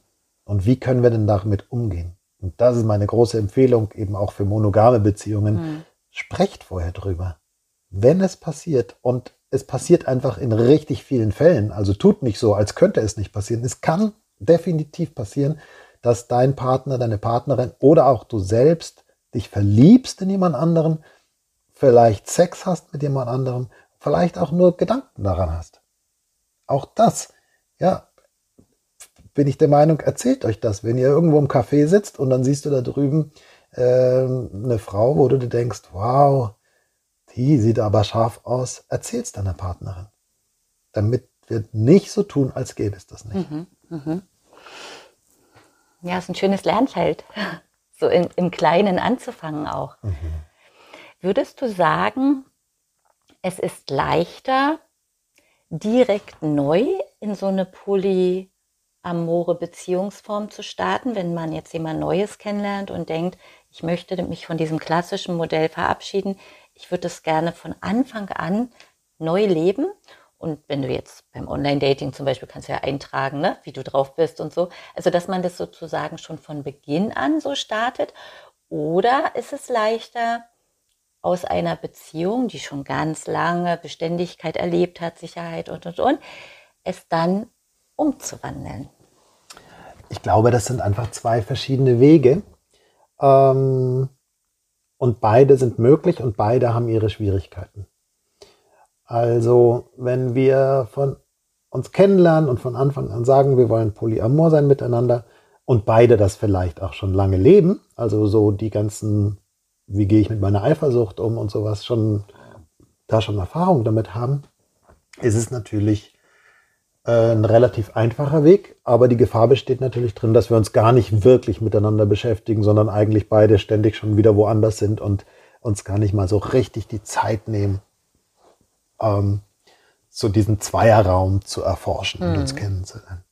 und wie können wir denn damit umgehen? Und das ist meine große Empfehlung eben auch für monogame Beziehungen. Mhm. Sprecht vorher drüber. Wenn es passiert und es passiert einfach in richtig vielen Fällen. Also tut nicht so, als könnte es nicht passieren. Es kann definitiv passieren, dass dein Partner, deine Partnerin oder auch du selbst dich verliebst in jemand anderen, vielleicht Sex hast mit jemand anderem, vielleicht auch nur Gedanken daran hast. Auch das, ja, bin ich der Meinung, erzählt euch das. Wenn ihr irgendwo im Café sitzt und dann siehst du da drüben äh, eine Frau, wo du dir denkst, wow, die sieht aber scharf aus, erzähl's deiner Partnerin. Damit wir nicht so tun, als gäbe es das nicht. Mhm, mh. Ja, ist ein schönes Lernfeld, so im, im Kleinen anzufangen auch. Mhm. Würdest du sagen, es ist leichter, direkt neu in so eine polyamore Beziehungsform zu starten, wenn man jetzt jemand Neues kennenlernt und denkt, ich möchte mich von diesem klassischen Modell verabschieden, ich würde es gerne von Anfang an neu leben. Und wenn du jetzt beim Online-Dating zum Beispiel kannst du ja eintragen, ne, wie du drauf bist und so. Also, dass man das sozusagen schon von Beginn an so startet. Oder ist es leichter, aus einer Beziehung, die schon ganz lange Beständigkeit erlebt hat, Sicherheit und, und, und, es dann umzuwandeln? Ich glaube, das sind einfach zwei verschiedene Wege. Ähm, und beide sind möglich und beide haben ihre Schwierigkeiten. Also, wenn wir von uns kennenlernen und von Anfang an sagen, wir wollen polyamor sein miteinander und beide das vielleicht auch schon lange leben, also so die ganzen, wie gehe ich mit meiner Eifersucht um und sowas schon, da schon Erfahrung damit haben, ist es natürlich ein relativ einfacher Weg, aber die Gefahr besteht natürlich drin, dass wir uns gar nicht wirklich miteinander beschäftigen, sondern eigentlich beide ständig schon wieder woanders sind und uns gar nicht mal so richtig die Zeit nehmen, ähm, so diesen Zweierraum zu erforschen und uns mhm. kennenzulernen.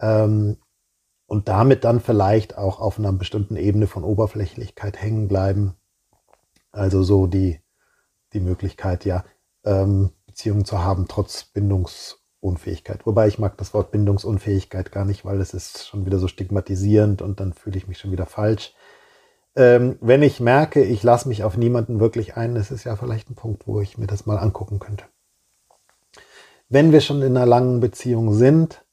Ähm, und damit dann vielleicht auch auf einer bestimmten Ebene von Oberflächlichkeit hängen bleiben. Also so die, die Möglichkeit, ja, ähm, Beziehungen zu haben, trotz Bindungs- Unfähigkeit. Wobei ich mag das Wort Bindungsunfähigkeit gar nicht, weil es ist schon wieder so stigmatisierend und dann fühle ich mich schon wieder falsch. Ähm, wenn ich merke, ich lasse mich auf niemanden wirklich ein, das ist ja vielleicht ein Punkt, wo ich mir das mal angucken könnte. Wenn wir schon in einer langen Beziehung sind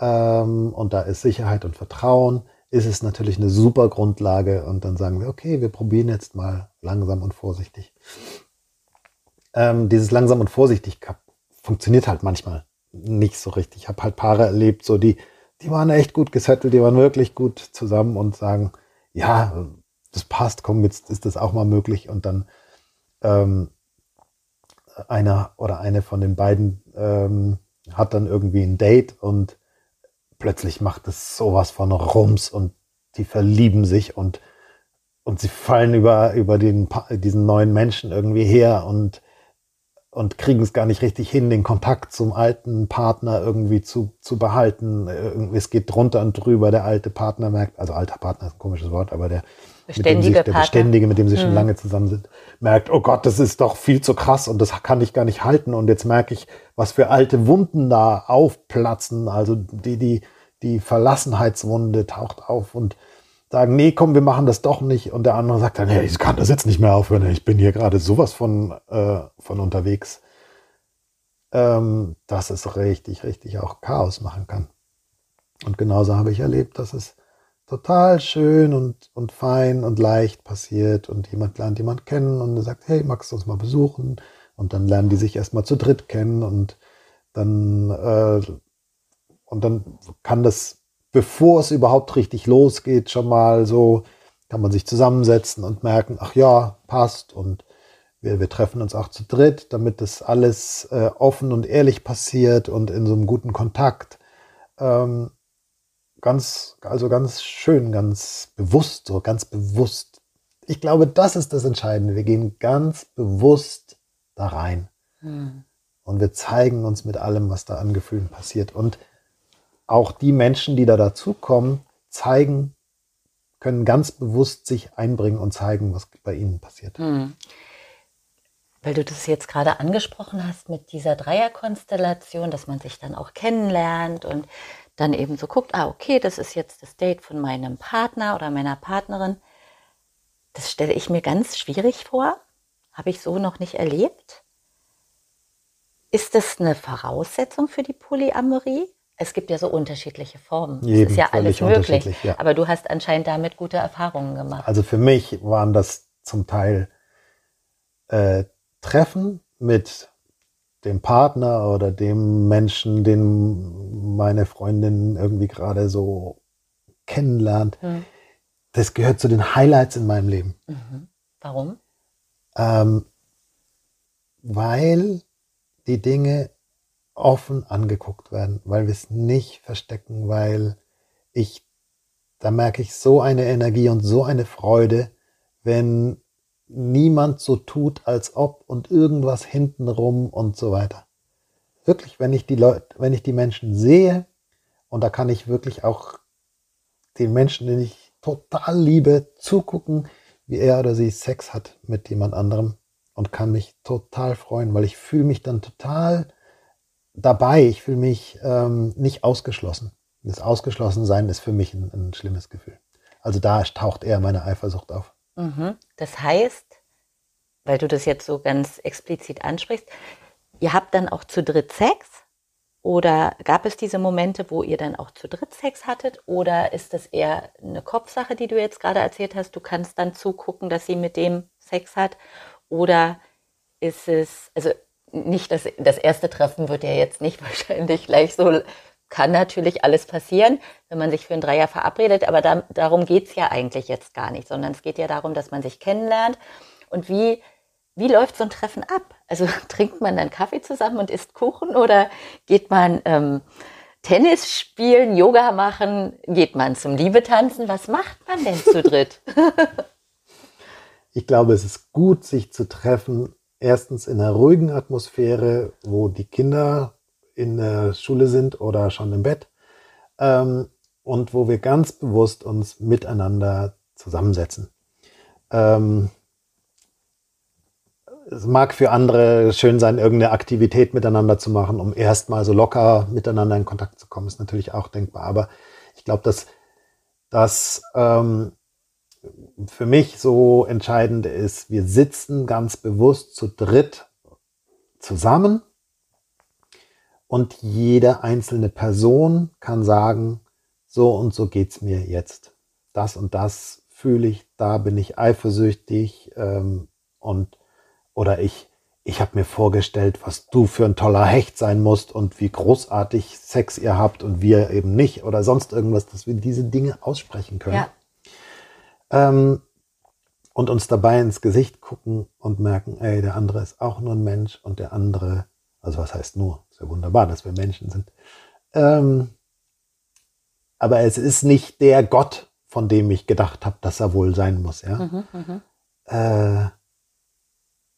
ähm, und da ist Sicherheit und Vertrauen, ist es natürlich eine super Grundlage und dann sagen wir, okay, wir probieren jetzt mal langsam und vorsichtig. Ähm, dieses langsam und vorsichtig funktioniert halt manchmal nicht so richtig. Ich habe halt Paare erlebt, so die, die waren echt gut gesettelt, die waren wirklich gut zusammen und sagen, ja, das passt, komm, jetzt ist das auch mal möglich. Und dann ähm, einer oder eine von den beiden ähm, hat dann irgendwie ein Date und plötzlich macht es sowas von Rums und die verlieben sich und, und sie fallen über, über den, diesen neuen Menschen irgendwie her und, und kriegen es gar nicht richtig hin, den Kontakt zum alten Partner irgendwie zu, zu behalten. Irgendwie, es geht drunter und drüber. Der alte Partner merkt, also alter Partner ist ein komisches Wort, aber der, Beständige mit dem sich, der. Beständige, mit dem sie schon Hm. lange zusammen sind, merkt, oh Gott, das ist doch viel zu krass und das kann ich gar nicht halten. Und jetzt merke ich, was für alte Wunden da aufplatzen. Also die, die, die Verlassenheitswunde taucht auf und sagen, nee, komm, wir machen das doch nicht. Und der andere sagt dann, hey, ich kann das jetzt nicht mehr aufhören. Ich bin hier gerade sowas von, äh, von unterwegs, ähm, dass es richtig, richtig auch Chaos machen kann. Und genauso habe ich erlebt, dass es total schön und, und fein und leicht passiert und jemand lernt jemand kennen und sagt, hey, magst du uns mal besuchen? Und dann lernen die sich erstmal zu dritt kennen und dann, äh, und dann kann das, bevor es überhaupt richtig losgeht, schon mal so, kann man sich zusammensetzen und merken, ach ja, passt und wir, wir treffen uns auch zu dritt, damit das alles äh, offen und ehrlich passiert und in so einem guten Kontakt. Ähm, ganz, also ganz schön, ganz bewusst, so ganz bewusst. Ich glaube, das ist das Entscheidende. Wir gehen ganz bewusst da rein Hm. und wir zeigen uns mit allem, was da an Gefühlen passiert. Und auch die Menschen, die da dazukommen, zeigen, können ganz bewusst sich einbringen und zeigen, was bei ihnen passiert. Hm. Weil du das jetzt gerade angesprochen hast mit dieser Dreierkonstellation, dass man sich dann auch kennenlernt und dann eben so guckt, ah, okay, das ist jetzt das Date von meinem Partner oder meiner Partnerin. Das stelle ich mir ganz schwierig vor. Habe ich so noch nicht erlebt. Ist das eine Voraussetzung für die Polyamorie? Es gibt ja so unterschiedliche Formen. Es Eben, ist ja alles möglich. unterschiedlich, ja. Aber du hast anscheinend damit gute Erfahrungen gemacht. Also für mich waren das zum Teil äh, Treffen mit dem Partner oder dem Menschen, den meine Freundin irgendwie gerade so kennenlernt. Hm. Das gehört zu den Highlights in meinem Leben. Mhm. Warum? Ähm, weil die Dinge offen angeguckt werden, weil wir es nicht verstecken, weil ich, da merke ich so eine Energie und so eine Freude, wenn niemand so tut, als ob und irgendwas hintenrum und so weiter. Wirklich, wenn ich die Leute, wenn ich die Menschen sehe, und da kann ich wirklich auch den Menschen, den ich total liebe, zugucken, wie er oder sie Sex hat mit jemand anderem und kann mich total freuen, weil ich fühle mich dann total dabei. Ich fühle mich ähm, nicht ausgeschlossen. Das Ausgeschlossensein ist für mich ein, ein schlimmes Gefühl. Also da taucht eher meine Eifersucht auf. Mhm. Das heißt, weil du das jetzt so ganz explizit ansprichst, ihr habt dann auch zu dritt Sex? Oder gab es diese Momente, wo ihr dann auch zu dritt Sex hattet? Oder ist das eher eine Kopfsache, die du jetzt gerade erzählt hast? Du kannst dann zugucken, dass sie mit dem Sex hat? Oder ist es, also nicht das, das erste Treffen wird ja jetzt nicht wahrscheinlich gleich so, kann natürlich alles passieren, wenn man sich für einen Dreier verabredet, aber da, darum geht's ja eigentlich jetzt gar nicht, sondern es geht ja darum, dass man sich kennenlernt. Und wie, wie läuft so ein Treffen ab? Also trinkt man dann Kaffee zusammen und isst Kuchen oder geht man ähm, Tennis spielen, Yoga machen, geht man zum Liebetanzen? Was macht man denn zu dritt? Ich glaube, es ist gut, sich zu treffen, erstens in einer ruhigen Atmosphäre, wo die Kinder in der Schule sind oder schon im Bett ähm, und wo wir ganz bewusst uns miteinander zusammensetzen. Ähm, es mag für andere schön sein, irgendeine Aktivität miteinander zu machen, um erstmal so locker miteinander in Kontakt zu kommen, ist natürlich auch denkbar. Aber ich glaube, dass das ähm, für mich so entscheidend ist, wir sitzen ganz bewusst zu dritt zusammen und jede einzelne Person kann sagen, so und so geht's mir jetzt. Das und das fühle ich, da bin ich eifersüchtig ähm, und oder ich ich habe mir vorgestellt, was du für ein toller Hecht sein musst und wie großartig Sex ihr habt und wir eben nicht oder sonst irgendwas, dass wir diese Dinge aussprechen können. Ja. Ähm, und uns dabei ins Gesicht gucken und merken, ey, der andere ist auch nur ein Mensch und der andere, also was heißt nur, ist ja wunderbar, dass wir Menschen sind, ähm, aber es ist nicht der Gott, von dem ich gedacht habe, dass er wohl sein muss. Ja? Mhm, mhm. Äh,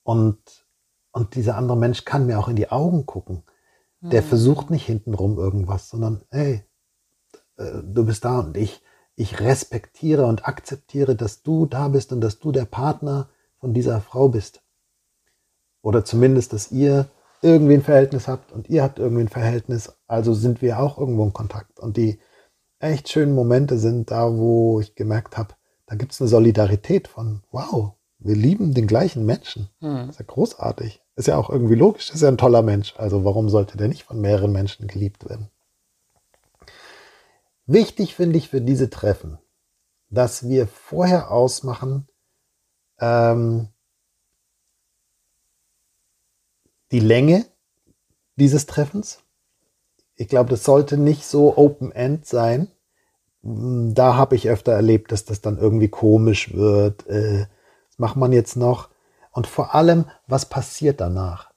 und, und dieser andere Mensch kann mir auch in die Augen gucken. Der Mhm. versucht nicht hintenrum irgendwas, sondern hey, äh, du bist da und ich, ich respektiere und akzeptiere, dass du da bist und dass du der Partner von dieser Frau bist. Oder zumindest, dass ihr irgendwie ein Verhältnis habt und ihr habt irgendwie ein Verhältnis, also sind wir auch irgendwo in Kontakt. Und die echt schönen Momente sind da, wo ich gemerkt habe, da gibt es eine Solidarität von, wow, wir lieben den gleichen Menschen. Das ist ja großartig. Ist ja auch irgendwie logisch, ist ja ein toller Mensch. Also warum sollte der nicht von mehreren Menschen geliebt werden? Wichtig finde ich für diese Treffen, dass wir vorher ausmachen, ähm, die Länge dieses Treffens. Ich glaube, das sollte nicht so open-end sein. Mm, Da habe ich öfter erlebt, dass das dann irgendwie komisch wird. Äh, macht man jetzt noch? Und vor allem, was passiert danach?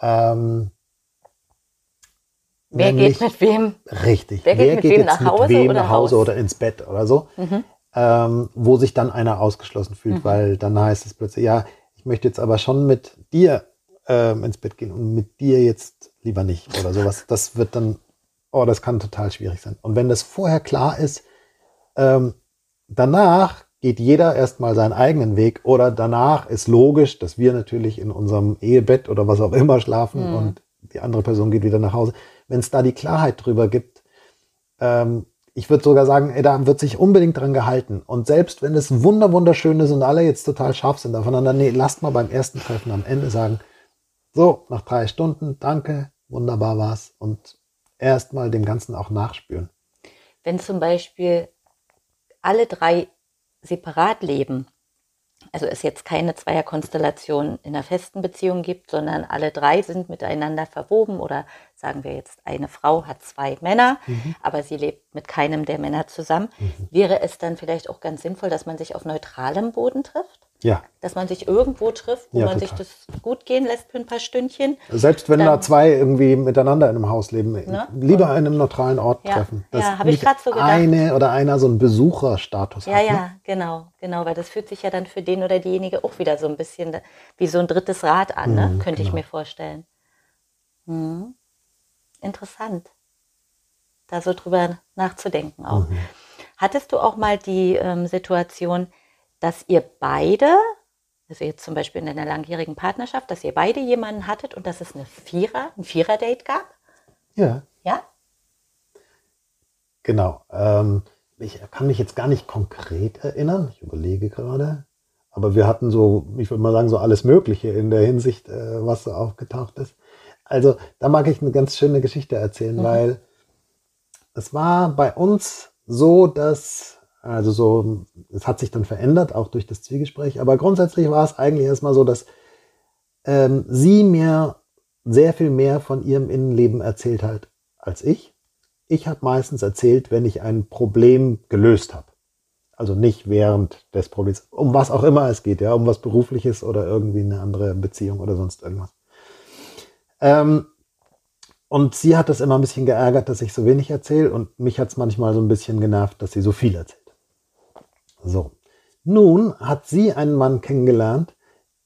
Ähm, Wer nämlich- geht mit wem? Richtig. Wer geht mit wem jetzt nach Hause mit wem oder nach Hause Haus? oder ins Bett oder so, Mhm. ähm, wo sich dann einer ausgeschlossen fühlt, Mhm. weil dann heißt es plötzlich, ja, ich möchte jetzt aber schon mit dir ähm, ins Bett gehen und mit dir jetzt lieber nicht oder sowas. Das wird dann, oh, das kann total schwierig sein. Und wenn das vorher klar ist, ähm, danach geht jeder erstmal seinen eigenen Weg oder danach ist logisch, dass wir natürlich in unserem Ehebett oder was auch immer schlafen Mhm. und die andere Person geht wieder nach Hause. Wenn es da die Klarheit drüber gibt, ähm, ich würde sogar sagen, ey, da wird sich unbedingt dran gehalten. Und selbst wenn es wunder wunderschön ist und alle jetzt total scharf sind aufeinander, nee, lasst mal beim ersten Treffen am Ende sagen, so, nach drei Stunden, danke, wunderbar war's. Und erstmal dem Ganzen auch nachspüren. Wenn zum Beispiel alle drei separat leben, also es jetzt keine Zweierkonstellation in einer festen Beziehung gibt, sondern alle drei sind miteinander verwoben oder sagen wir jetzt, eine Frau hat zwei Männer, Mhm. aber sie lebt mit keinem der Männer zusammen, wäre es dann vielleicht auch ganz sinnvoll, dass man sich auf neutralem Boden trifft? Ja, Dass man sich irgendwo trifft, wo Ja, man total. sich das gut gehen lässt für ein paar Stündchen? selbst wenn Dann- da zwei irgendwie miteinander in einem Haus leben, Ne? lieber an einem neutralen Ort Ja, treffen. ja, Dass hab ich nicht grad so gedacht. eine oder einer so einen Besucherstatus Ja, hat. Ne? ja, genau, genau, weil das fühlt sich ja dann für den oder diejenige auch wieder so ein bisschen wie so ein drittes Rad an, ne? Mhm, könnte ich genau. mir vorstellen. Mhm. Interessant, da so drüber nachzudenken auch. Mhm. Hattest du auch mal die ähm, Situation, dass ihr beide, also jetzt zum Beispiel in einer langjährigen Partnerschaft, dass ihr beide jemanden hattet und dass es eine Vierer, ein Vierer-Date gab? Ja, Ja? genau. Ähm, ich kann mich jetzt gar nicht konkret erinnern. Ich überlege gerade. Aber wir hatten so, ich würde mal sagen, so alles Mögliche in der Hinsicht, äh, was so aufgetaucht ist. Also da mag ich eine ganz schöne Geschichte erzählen, Mhm. weil es war bei uns so, dass, also so, es hat sich dann verändert, auch durch das Zwiegespräch, aber grundsätzlich war es eigentlich erstmal so, dass ähm, sie mir sehr viel mehr von ihrem Innenleben erzählt hat als ich. Ich habe meistens erzählt, wenn ich ein Problem gelöst habe. Also nicht während des Problems, um was auch immer es geht, ja, um was berufliches oder irgendwie eine andere Beziehung oder sonst irgendwas. Ähm, und sie hat das immer ein bisschen geärgert, dass ich so wenig erzähle und mich hat es manchmal so ein bisschen genervt, dass sie so viel erzählt. So. Nun hat sie einen Mann kennengelernt,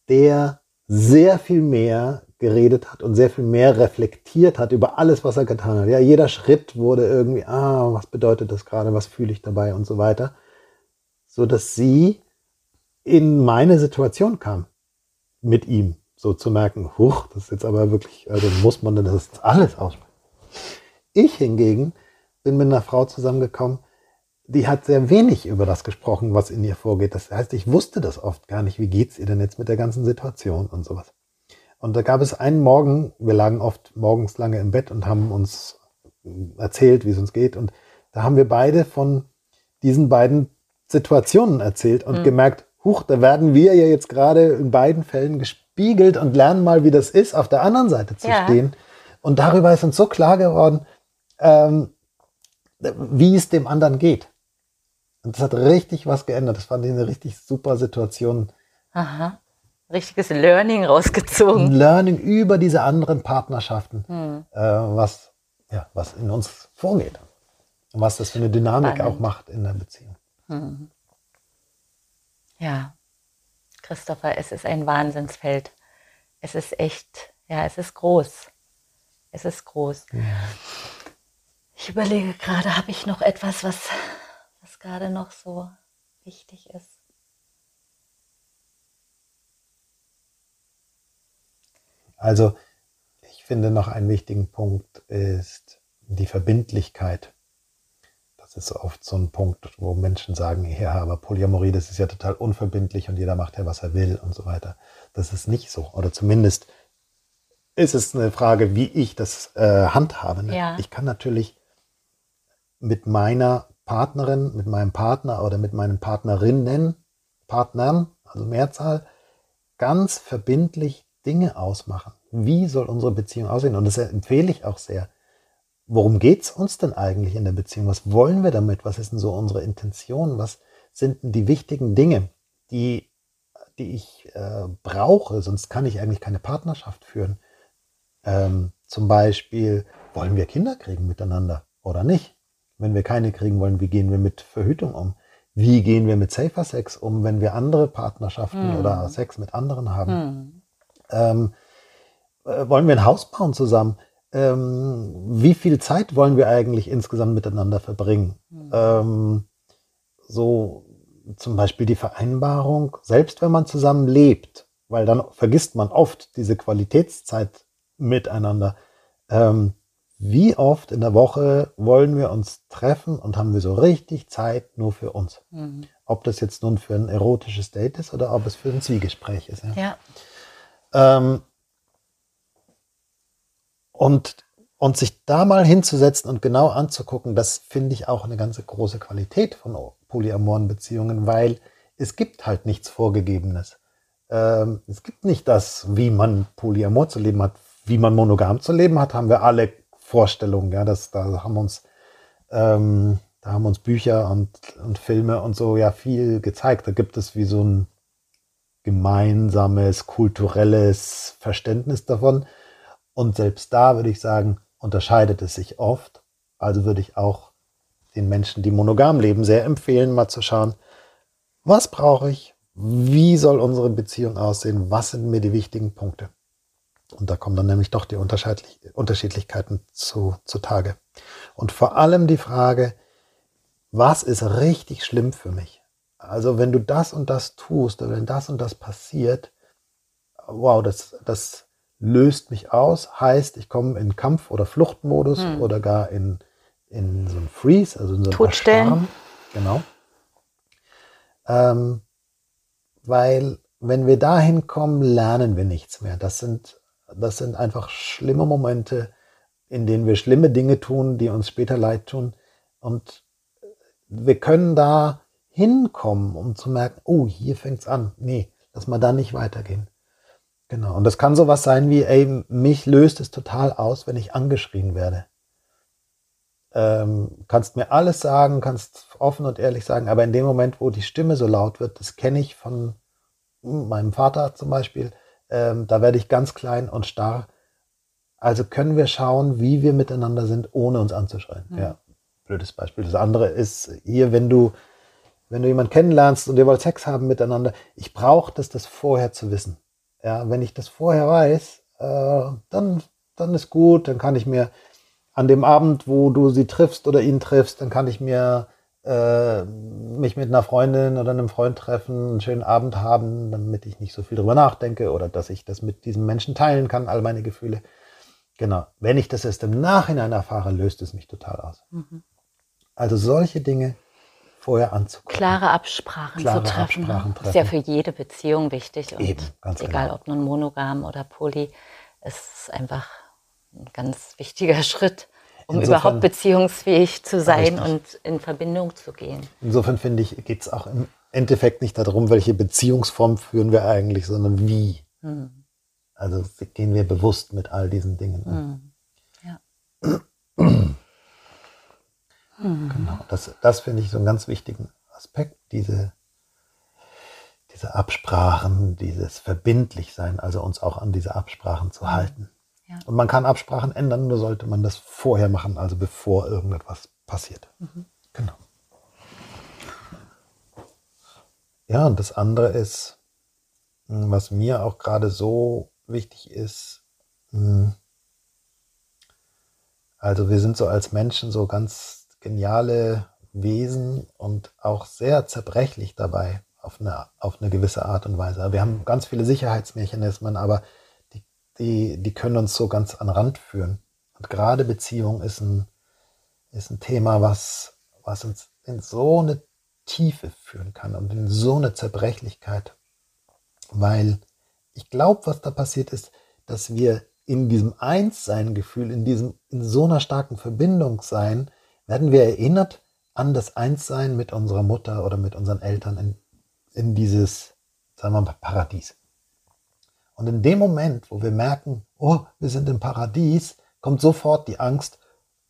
der sehr viel mehr geredet hat und sehr viel mehr reflektiert hat über alles, was er getan hat. Ja, jeder Schritt wurde irgendwie, ah, was bedeutet das gerade, was fühle ich dabei und so weiter, so dass sie in meine Situation kam mit ihm, so zu merken, huch, das ist jetzt aber wirklich, also muss man denn das alles aussprechen. Ich hingegen bin mit einer Frau zusammengekommen, die hat sehr wenig über das gesprochen, was in ihr vorgeht. Das heißt, ich wusste das oft gar nicht. Wie geht's ihr denn jetzt mit der ganzen Situation und sowas? Und da gab es einen Morgen, wir lagen oft morgens lange im Bett und haben uns erzählt, wie es uns geht. Und da haben wir beide von diesen beiden Situationen erzählt und Mhm. gemerkt, huch, da werden wir ja jetzt gerade in beiden Fällen gespiegelt und lernen mal, wie das ist, auf der anderen Seite zu Ja. stehen. Und darüber ist uns so klar geworden, ähm, wie es dem anderen geht. Und das hat richtig was geändert. Das fand ich eine richtig super Situation. Aha. Richtiges Learning Ein rausgezogen. Learning über diese anderen Partnerschaften, Hm. äh, was, ja, was in uns vorgeht. Und was das für eine Dynamik Spannend. auch macht in der Beziehung. Hm. Ja, Christopher, es ist ein Wahnsinnsfeld. Es ist echt, ja, es ist groß. Es ist groß. Ja. Ich überlege gerade, habe ich noch etwas, was, was gerade noch so wichtig ist? Also, ich finde noch einen wichtigen Punkt ist die Verbindlichkeit. Das ist oft so ein Punkt, wo Menschen sagen, ja, aber Polyamorie, das ist ja total unverbindlich und jeder macht ja, was er will und so weiter. Das ist nicht so. Oder zumindest ist es eine Frage, wie ich das äh, handhabe. Ne? Ja. Ich kann natürlich mit meiner Partnerin, mit meinem Partner oder mit meinen Partnerinnen, Partnern, also Mehrzahl, ganz verbindlich Dinge ausmachen. Wie soll unsere Beziehung aussehen? Und das empfehle ich auch sehr worum geht es uns denn eigentlich in der Beziehung? Was wollen wir damit? Was ist denn so unsere Intention? Was sind denn die wichtigen Dinge, die, die ich äh, brauche? Sonst kann ich eigentlich keine Partnerschaft führen. Ähm, zum Beispiel, wollen wir Kinder kriegen miteinander oder nicht? Wenn wir keine kriegen wollen, wie gehen wir mit Verhütung um? Wie gehen wir mit Safer Sex um, wenn wir andere Partnerschaften hm. oder Sex mit anderen haben? Hm. Ähm, äh, wollen wir ein Haus bauen zusammen? Ähm, wie viel Zeit wollen wir eigentlich insgesamt miteinander verbringen? Mhm. Ähm, so zum Beispiel die Vereinbarung, selbst wenn man zusammen lebt, weil dann vergisst man oft diese Qualitätszeit miteinander. Ähm, wie oft in der Woche wollen wir uns treffen und haben wir so richtig Zeit nur für uns? Mhm. Ob das jetzt nun für ein erotisches Date ist oder ob es für ein Zwiegespräch ist. Ja. ja. Ähm, und, und sich da mal hinzusetzen und genau anzugucken, das finde ich auch eine ganz große Qualität von polyamoren Beziehungen, weil es gibt halt nichts Vorgegebenes. Ähm, es gibt nicht das, wie man Polyamor zu leben hat, wie man monogam zu leben hat, haben wir alle Vorstellungen. Ja, das, da haben uns, ähm, da haben uns Bücher und, und Filme und so ja viel gezeigt. Da gibt es wie so ein gemeinsames kulturelles Verständnis davon. Und selbst da würde ich sagen, unterscheidet es sich oft. Also würde ich auch den Menschen, die monogam leben, sehr empfehlen, mal zu schauen, was brauche ich? Wie soll unsere Beziehung aussehen? Was sind mir die wichtigen Punkte? Und da kommen dann nämlich doch die Unterschiedlichkeiten zu, zutage. Und vor allem die Frage, was ist richtig schlimm für mich? Also wenn du das und das tust oder wenn das und das passiert, wow, das, das löst mich aus, heißt, ich komme in Kampf- oder Fluchtmodus hm. oder gar in, in so ein Freeze, also in so ein Todstellen. Genau. Ähm, weil wenn wir dahin kommen, lernen wir nichts mehr. Das sind, das sind einfach schlimme Momente, in denen wir schlimme Dinge tun, die uns später leid tun. Und wir können da hinkommen, um zu merken, oh, hier fängt's an. Nee, lass mal da nicht weitergehen. Genau. Und das kann sowas sein wie, ey, mich löst es total aus, wenn ich angeschrien werde. Ähm, kannst mir alles sagen, kannst offen und ehrlich sagen, aber in dem Moment, wo die Stimme so laut wird, das kenne ich von meinem Vater zum Beispiel, ähm, da werde ich ganz klein und starr. Also können wir schauen, wie wir miteinander sind, ohne uns anzuschreien. Mhm. Ja, blödes Beispiel. Das andere ist hier, wenn du, wenn du jemanden kennenlernst und ihr wollt Sex haben miteinander, ich brauche das, das vorher zu wissen. Ja, wenn ich das vorher weiß, äh, dann, dann ist gut, dann kann ich mir an dem Abend, wo du sie triffst oder ihn triffst, dann kann ich mir äh, mich mit einer Freundin oder einem Freund treffen, einen schönen Abend haben, damit ich nicht so viel drüber nachdenke oder dass ich das mit diesem Menschen teilen kann, all meine Gefühle. Genau. Wenn ich das erst im Nachhinein erfahre, löst es mich total aus. Mhm. Also solche Dinge vorher anzugucken. Klare Absprachen Klare zu treffen. Absprachen treffen. Ist ja für jede Beziehung wichtig. Und Eben, ganz egal genau. ob nun monogam oder poly, ist einfach ein ganz wichtiger Schritt, um Insofern, überhaupt beziehungsfähig zu sein und in Verbindung zu gehen. Insofern finde ich, geht es auch im Endeffekt nicht darum, welche Beziehungsform führen wir eigentlich, sondern wie. Hm. Also gehen wir bewusst mit all diesen Dingen um. Hm. Ja. Mhm. Genau, das, das finde ich so einen ganz wichtigen Aspekt, diese, diese Absprachen, dieses Verbindlichsein, also uns auch an diese Absprachen zu mhm. halten. Ja. Und man kann Absprachen ändern, nur sollte man das vorher machen, also bevor irgendetwas passiert. Mhm. Genau. Ja, und das andere ist, hm, was mir auch gerade so wichtig ist, hm, also wir sind so als Menschen so ganz geniale Wesen und auch sehr zerbrechlich dabei auf eine, auf eine gewisse Art und Weise. Wir haben ganz viele Sicherheitsmechanismen, aber die, die, die können uns so ganz an Rand führen. Und gerade Beziehung ist ein, ist ein Thema, was, was uns in so eine Tiefe führen kann und in so eine Zerbrechlichkeit. Weil ich glaube, was da passiert ist, dass wir in diesem Einssein-Gefühl, in diesem, in so einer starken Verbindung sein, werden wir erinnert an das Einssein mit unserer Mutter oder mit unseren Eltern in, in dieses, sagen wir mal, Paradies. Und in dem Moment, wo wir merken, oh, wir sind im Paradies, kommt sofort die Angst,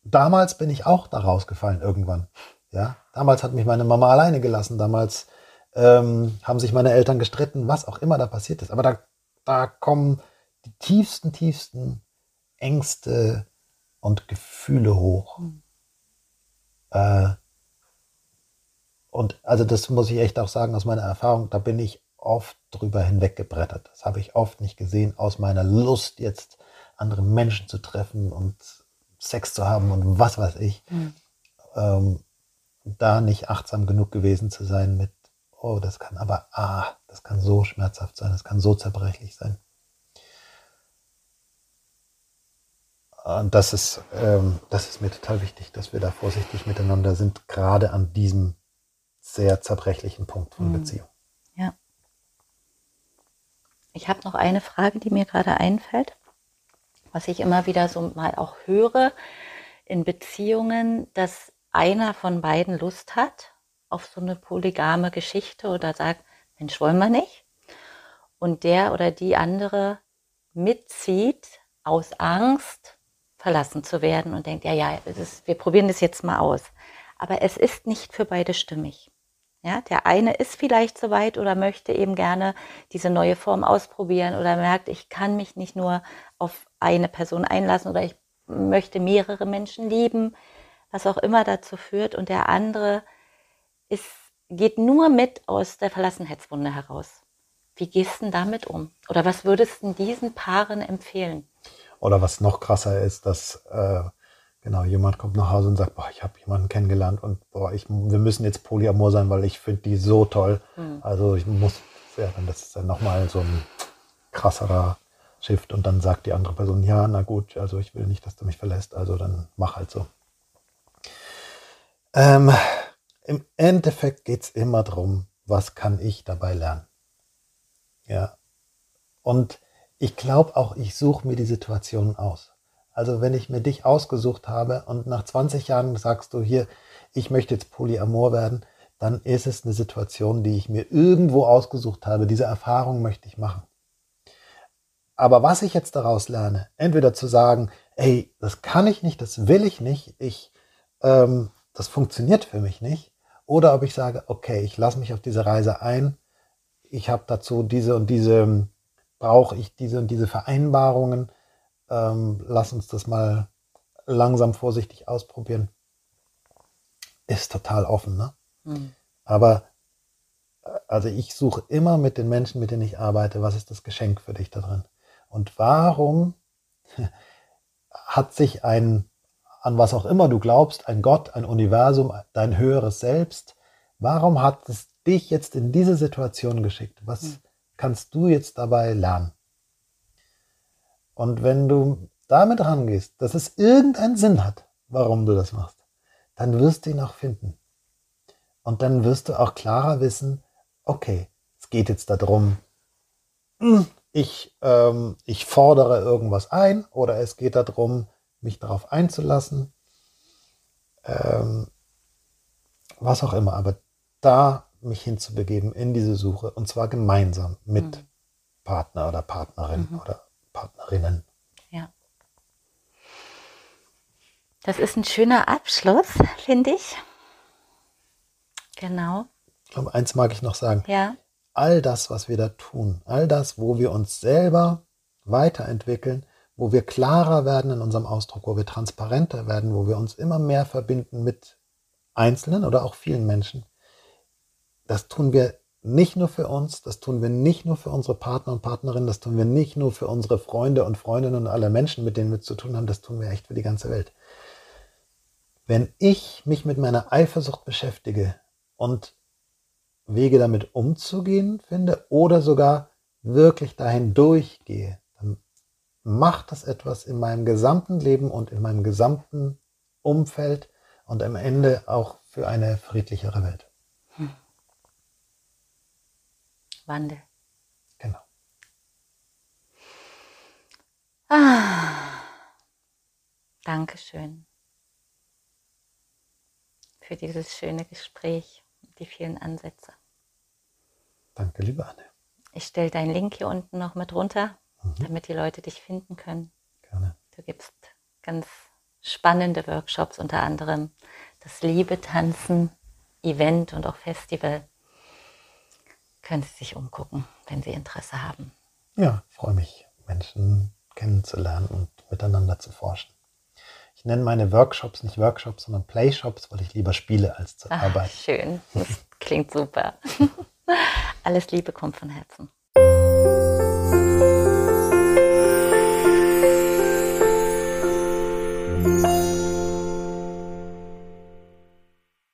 damals bin ich auch da rausgefallen irgendwann. Ja, damals hat mich meine Mama alleine gelassen, damals ähm, haben sich meine Eltern gestritten, was auch immer da passiert ist. Aber da, da kommen die tiefsten, tiefsten Ängste und Gefühle hoch. Äh, und also das muss ich echt auch sagen aus meiner Erfahrung, da bin ich oft drüber hinweggebrettert. Das habe ich oft nicht gesehen aus meiner Lust jetzt andere Menschen zu treffen und Sex zu haben und was weiß ich. Mhm. Ähm, da nicht achtsam genug gewesen zu sein mit, oh, das kann aber, ah, das kann so schmerzhaft sein, das kann so zerbrechlich sein. Das ist, ähm, das ist mir total wichtig, dass wir da vorsichtig miteinander sind, gerade an diesem sehr zerbrechlichen Punkt von mhm. Beziehung. Ja. Ich habe noch eine Frage, die mir gerade einfällt, was ich immer wieder so mal auch höre in Beziehungen, dass einer von beiden Lust hat auf so eine polygame Geschichte oder sagt, Mensch, wollen wir nicht? Und der oder die andere mitzieht aus Angst, verlassen zu werden und denkt, ja, ja, ist, wir probieren das jetzt mal aus. Aber es ist nicht für beide stimmig. Ja, der eine ist vielleicht soweit oder möchte eben gerne diese neue Form ausprobieren oder merkt, ich kann mich nicht nur auf eine Person einlassen oder ich möchte mehrere Menschen lieben was auch immer dazu führt. Und der andere ist, geht nur mit aus der Verlassenheitswunde heraus. Wie gehst du denn damit um? Oder was würdest du diesen Paaren empfehlen? Oder was noch krasser ist, dass äh, genau jemand kommt nach Hause und sagt, boah, ich habe jemanden kennengelernt und boah, ich, wir müssen jetzt Polyamor sein, weil ich finde die so toll. Mhm. Also ich muss, ja, dann das ist dann nochmal so ein krasserer Shift und dann sagt die andere Person, ja, na gut, also ich will nicht, dass du mich verlässt, also dann mach halt so. Ähm, Im Endeffekt geht es immer darum, was kann ich dabei lernen. Ja. Und ich glaube auch, ich suche mir die Situationen aus. Also wenn ich mir dich ausgesucht habe und nach 20 Jahren sagst du hier, ich möchte jetzt Polyamor werden, dann ist es eine Situation, die ich mir irgendwo ausgesucht habe. Diese Erfahrung möchte ich machen. Aber was ich jetzt daraus lerne, entweder zu sagen, ey, das kann ich nicht, das will ich nicht, ich ähm, das funktioniert für mich nicht. Oder ob ich sage, okay, ich lasse mich auf diese Reise ein. Ich habe dazu diese und diese, brauche ich diese und diese Vereinbarungen. Ähm, lass uns das mal langsam vorsichtig ausprobieren. Ist total offen, ne? Mhm. Aber äh, also ich suche immer mit den Menschen, mit denen ich arbeite, was ist das Geschenk für dich da drin? Und warum hat sich ein an was auch immer du glaubst, ein Gott, ein Universum, dein höheres Selbst, warum hat es dich jetzt in diese Situation geschickt? Was hm. Kannst du jetzt dabei lernen? Und wenn du damit rangehst, dass es irgendeinen Sinn hat, warum du das machst, dann wirst du ihn auch finden. Und dann wirst du auch klarer wissen, okay, es geht jetzt darum, hm, ich, ähm, ich fordere irgendwas ein oder es geht darum, mich darauf einzulassen, ähm, was auch immer, aber da mich hinzubegeben in diese Suche und zwar gemeinsam mit mhm. Partner oder Partnerin mhm. oder Partnerinnen. Ja. Das ist ein schöner Abschluss, finde ich. Genau. Aber eins mag ich noch sagen. Ja. All das, was wir da tun, all das, wo wir uns selber weiterentwickeln, wo wir klarer werden in unserem Ausdruck, wo wir transparenter werden, wo wir uns immer mehr verbinden mit Einzelnen oder auch vielen Menschen, das tun wir nicht nur für uns, das tun wir nicht nur für unsere Partner und Partnerinnen, das tun wir nicht nur für unsere Freunde und Freundinnen und alle Menschen, mit denen wir zu tun haben, das tun wir echt für die ganze Welt. Wenn ich mich mit meiner Eifersucht beschäftige und Wege damit umzugehen finde oder sogar wirklich dahin durchgehe, dann macht das etwas in meinem gesamten Leben und in meinem gesamten Umfeld und am Ende auch für eine friedlichere Welt. Hm. Wandel. Genau. Ah, Dankeschön für dieses schöne Gespräch, die vielen Ansätze. Danke, liebe Anne. Ich stelle deinen Link hier unten noch mit runter, mhm. damit die Leute dich finden können. Gerne. Du gibst ganz spannende Workshops, unter anderem das Liebe-Tanzen, Event und auch Festival können Sie sich umgucken, wenn Sie Interesse haben. Ja, freue mich, Menschen kennenzulernen und miteinander zu forschen. Ich nenne meine Workshops nicht Workshops, sondern Playshops, weil ich lieber spiele als zu arbeiten. Schön, das klingt super. Alles Liebe kommt von Herzen.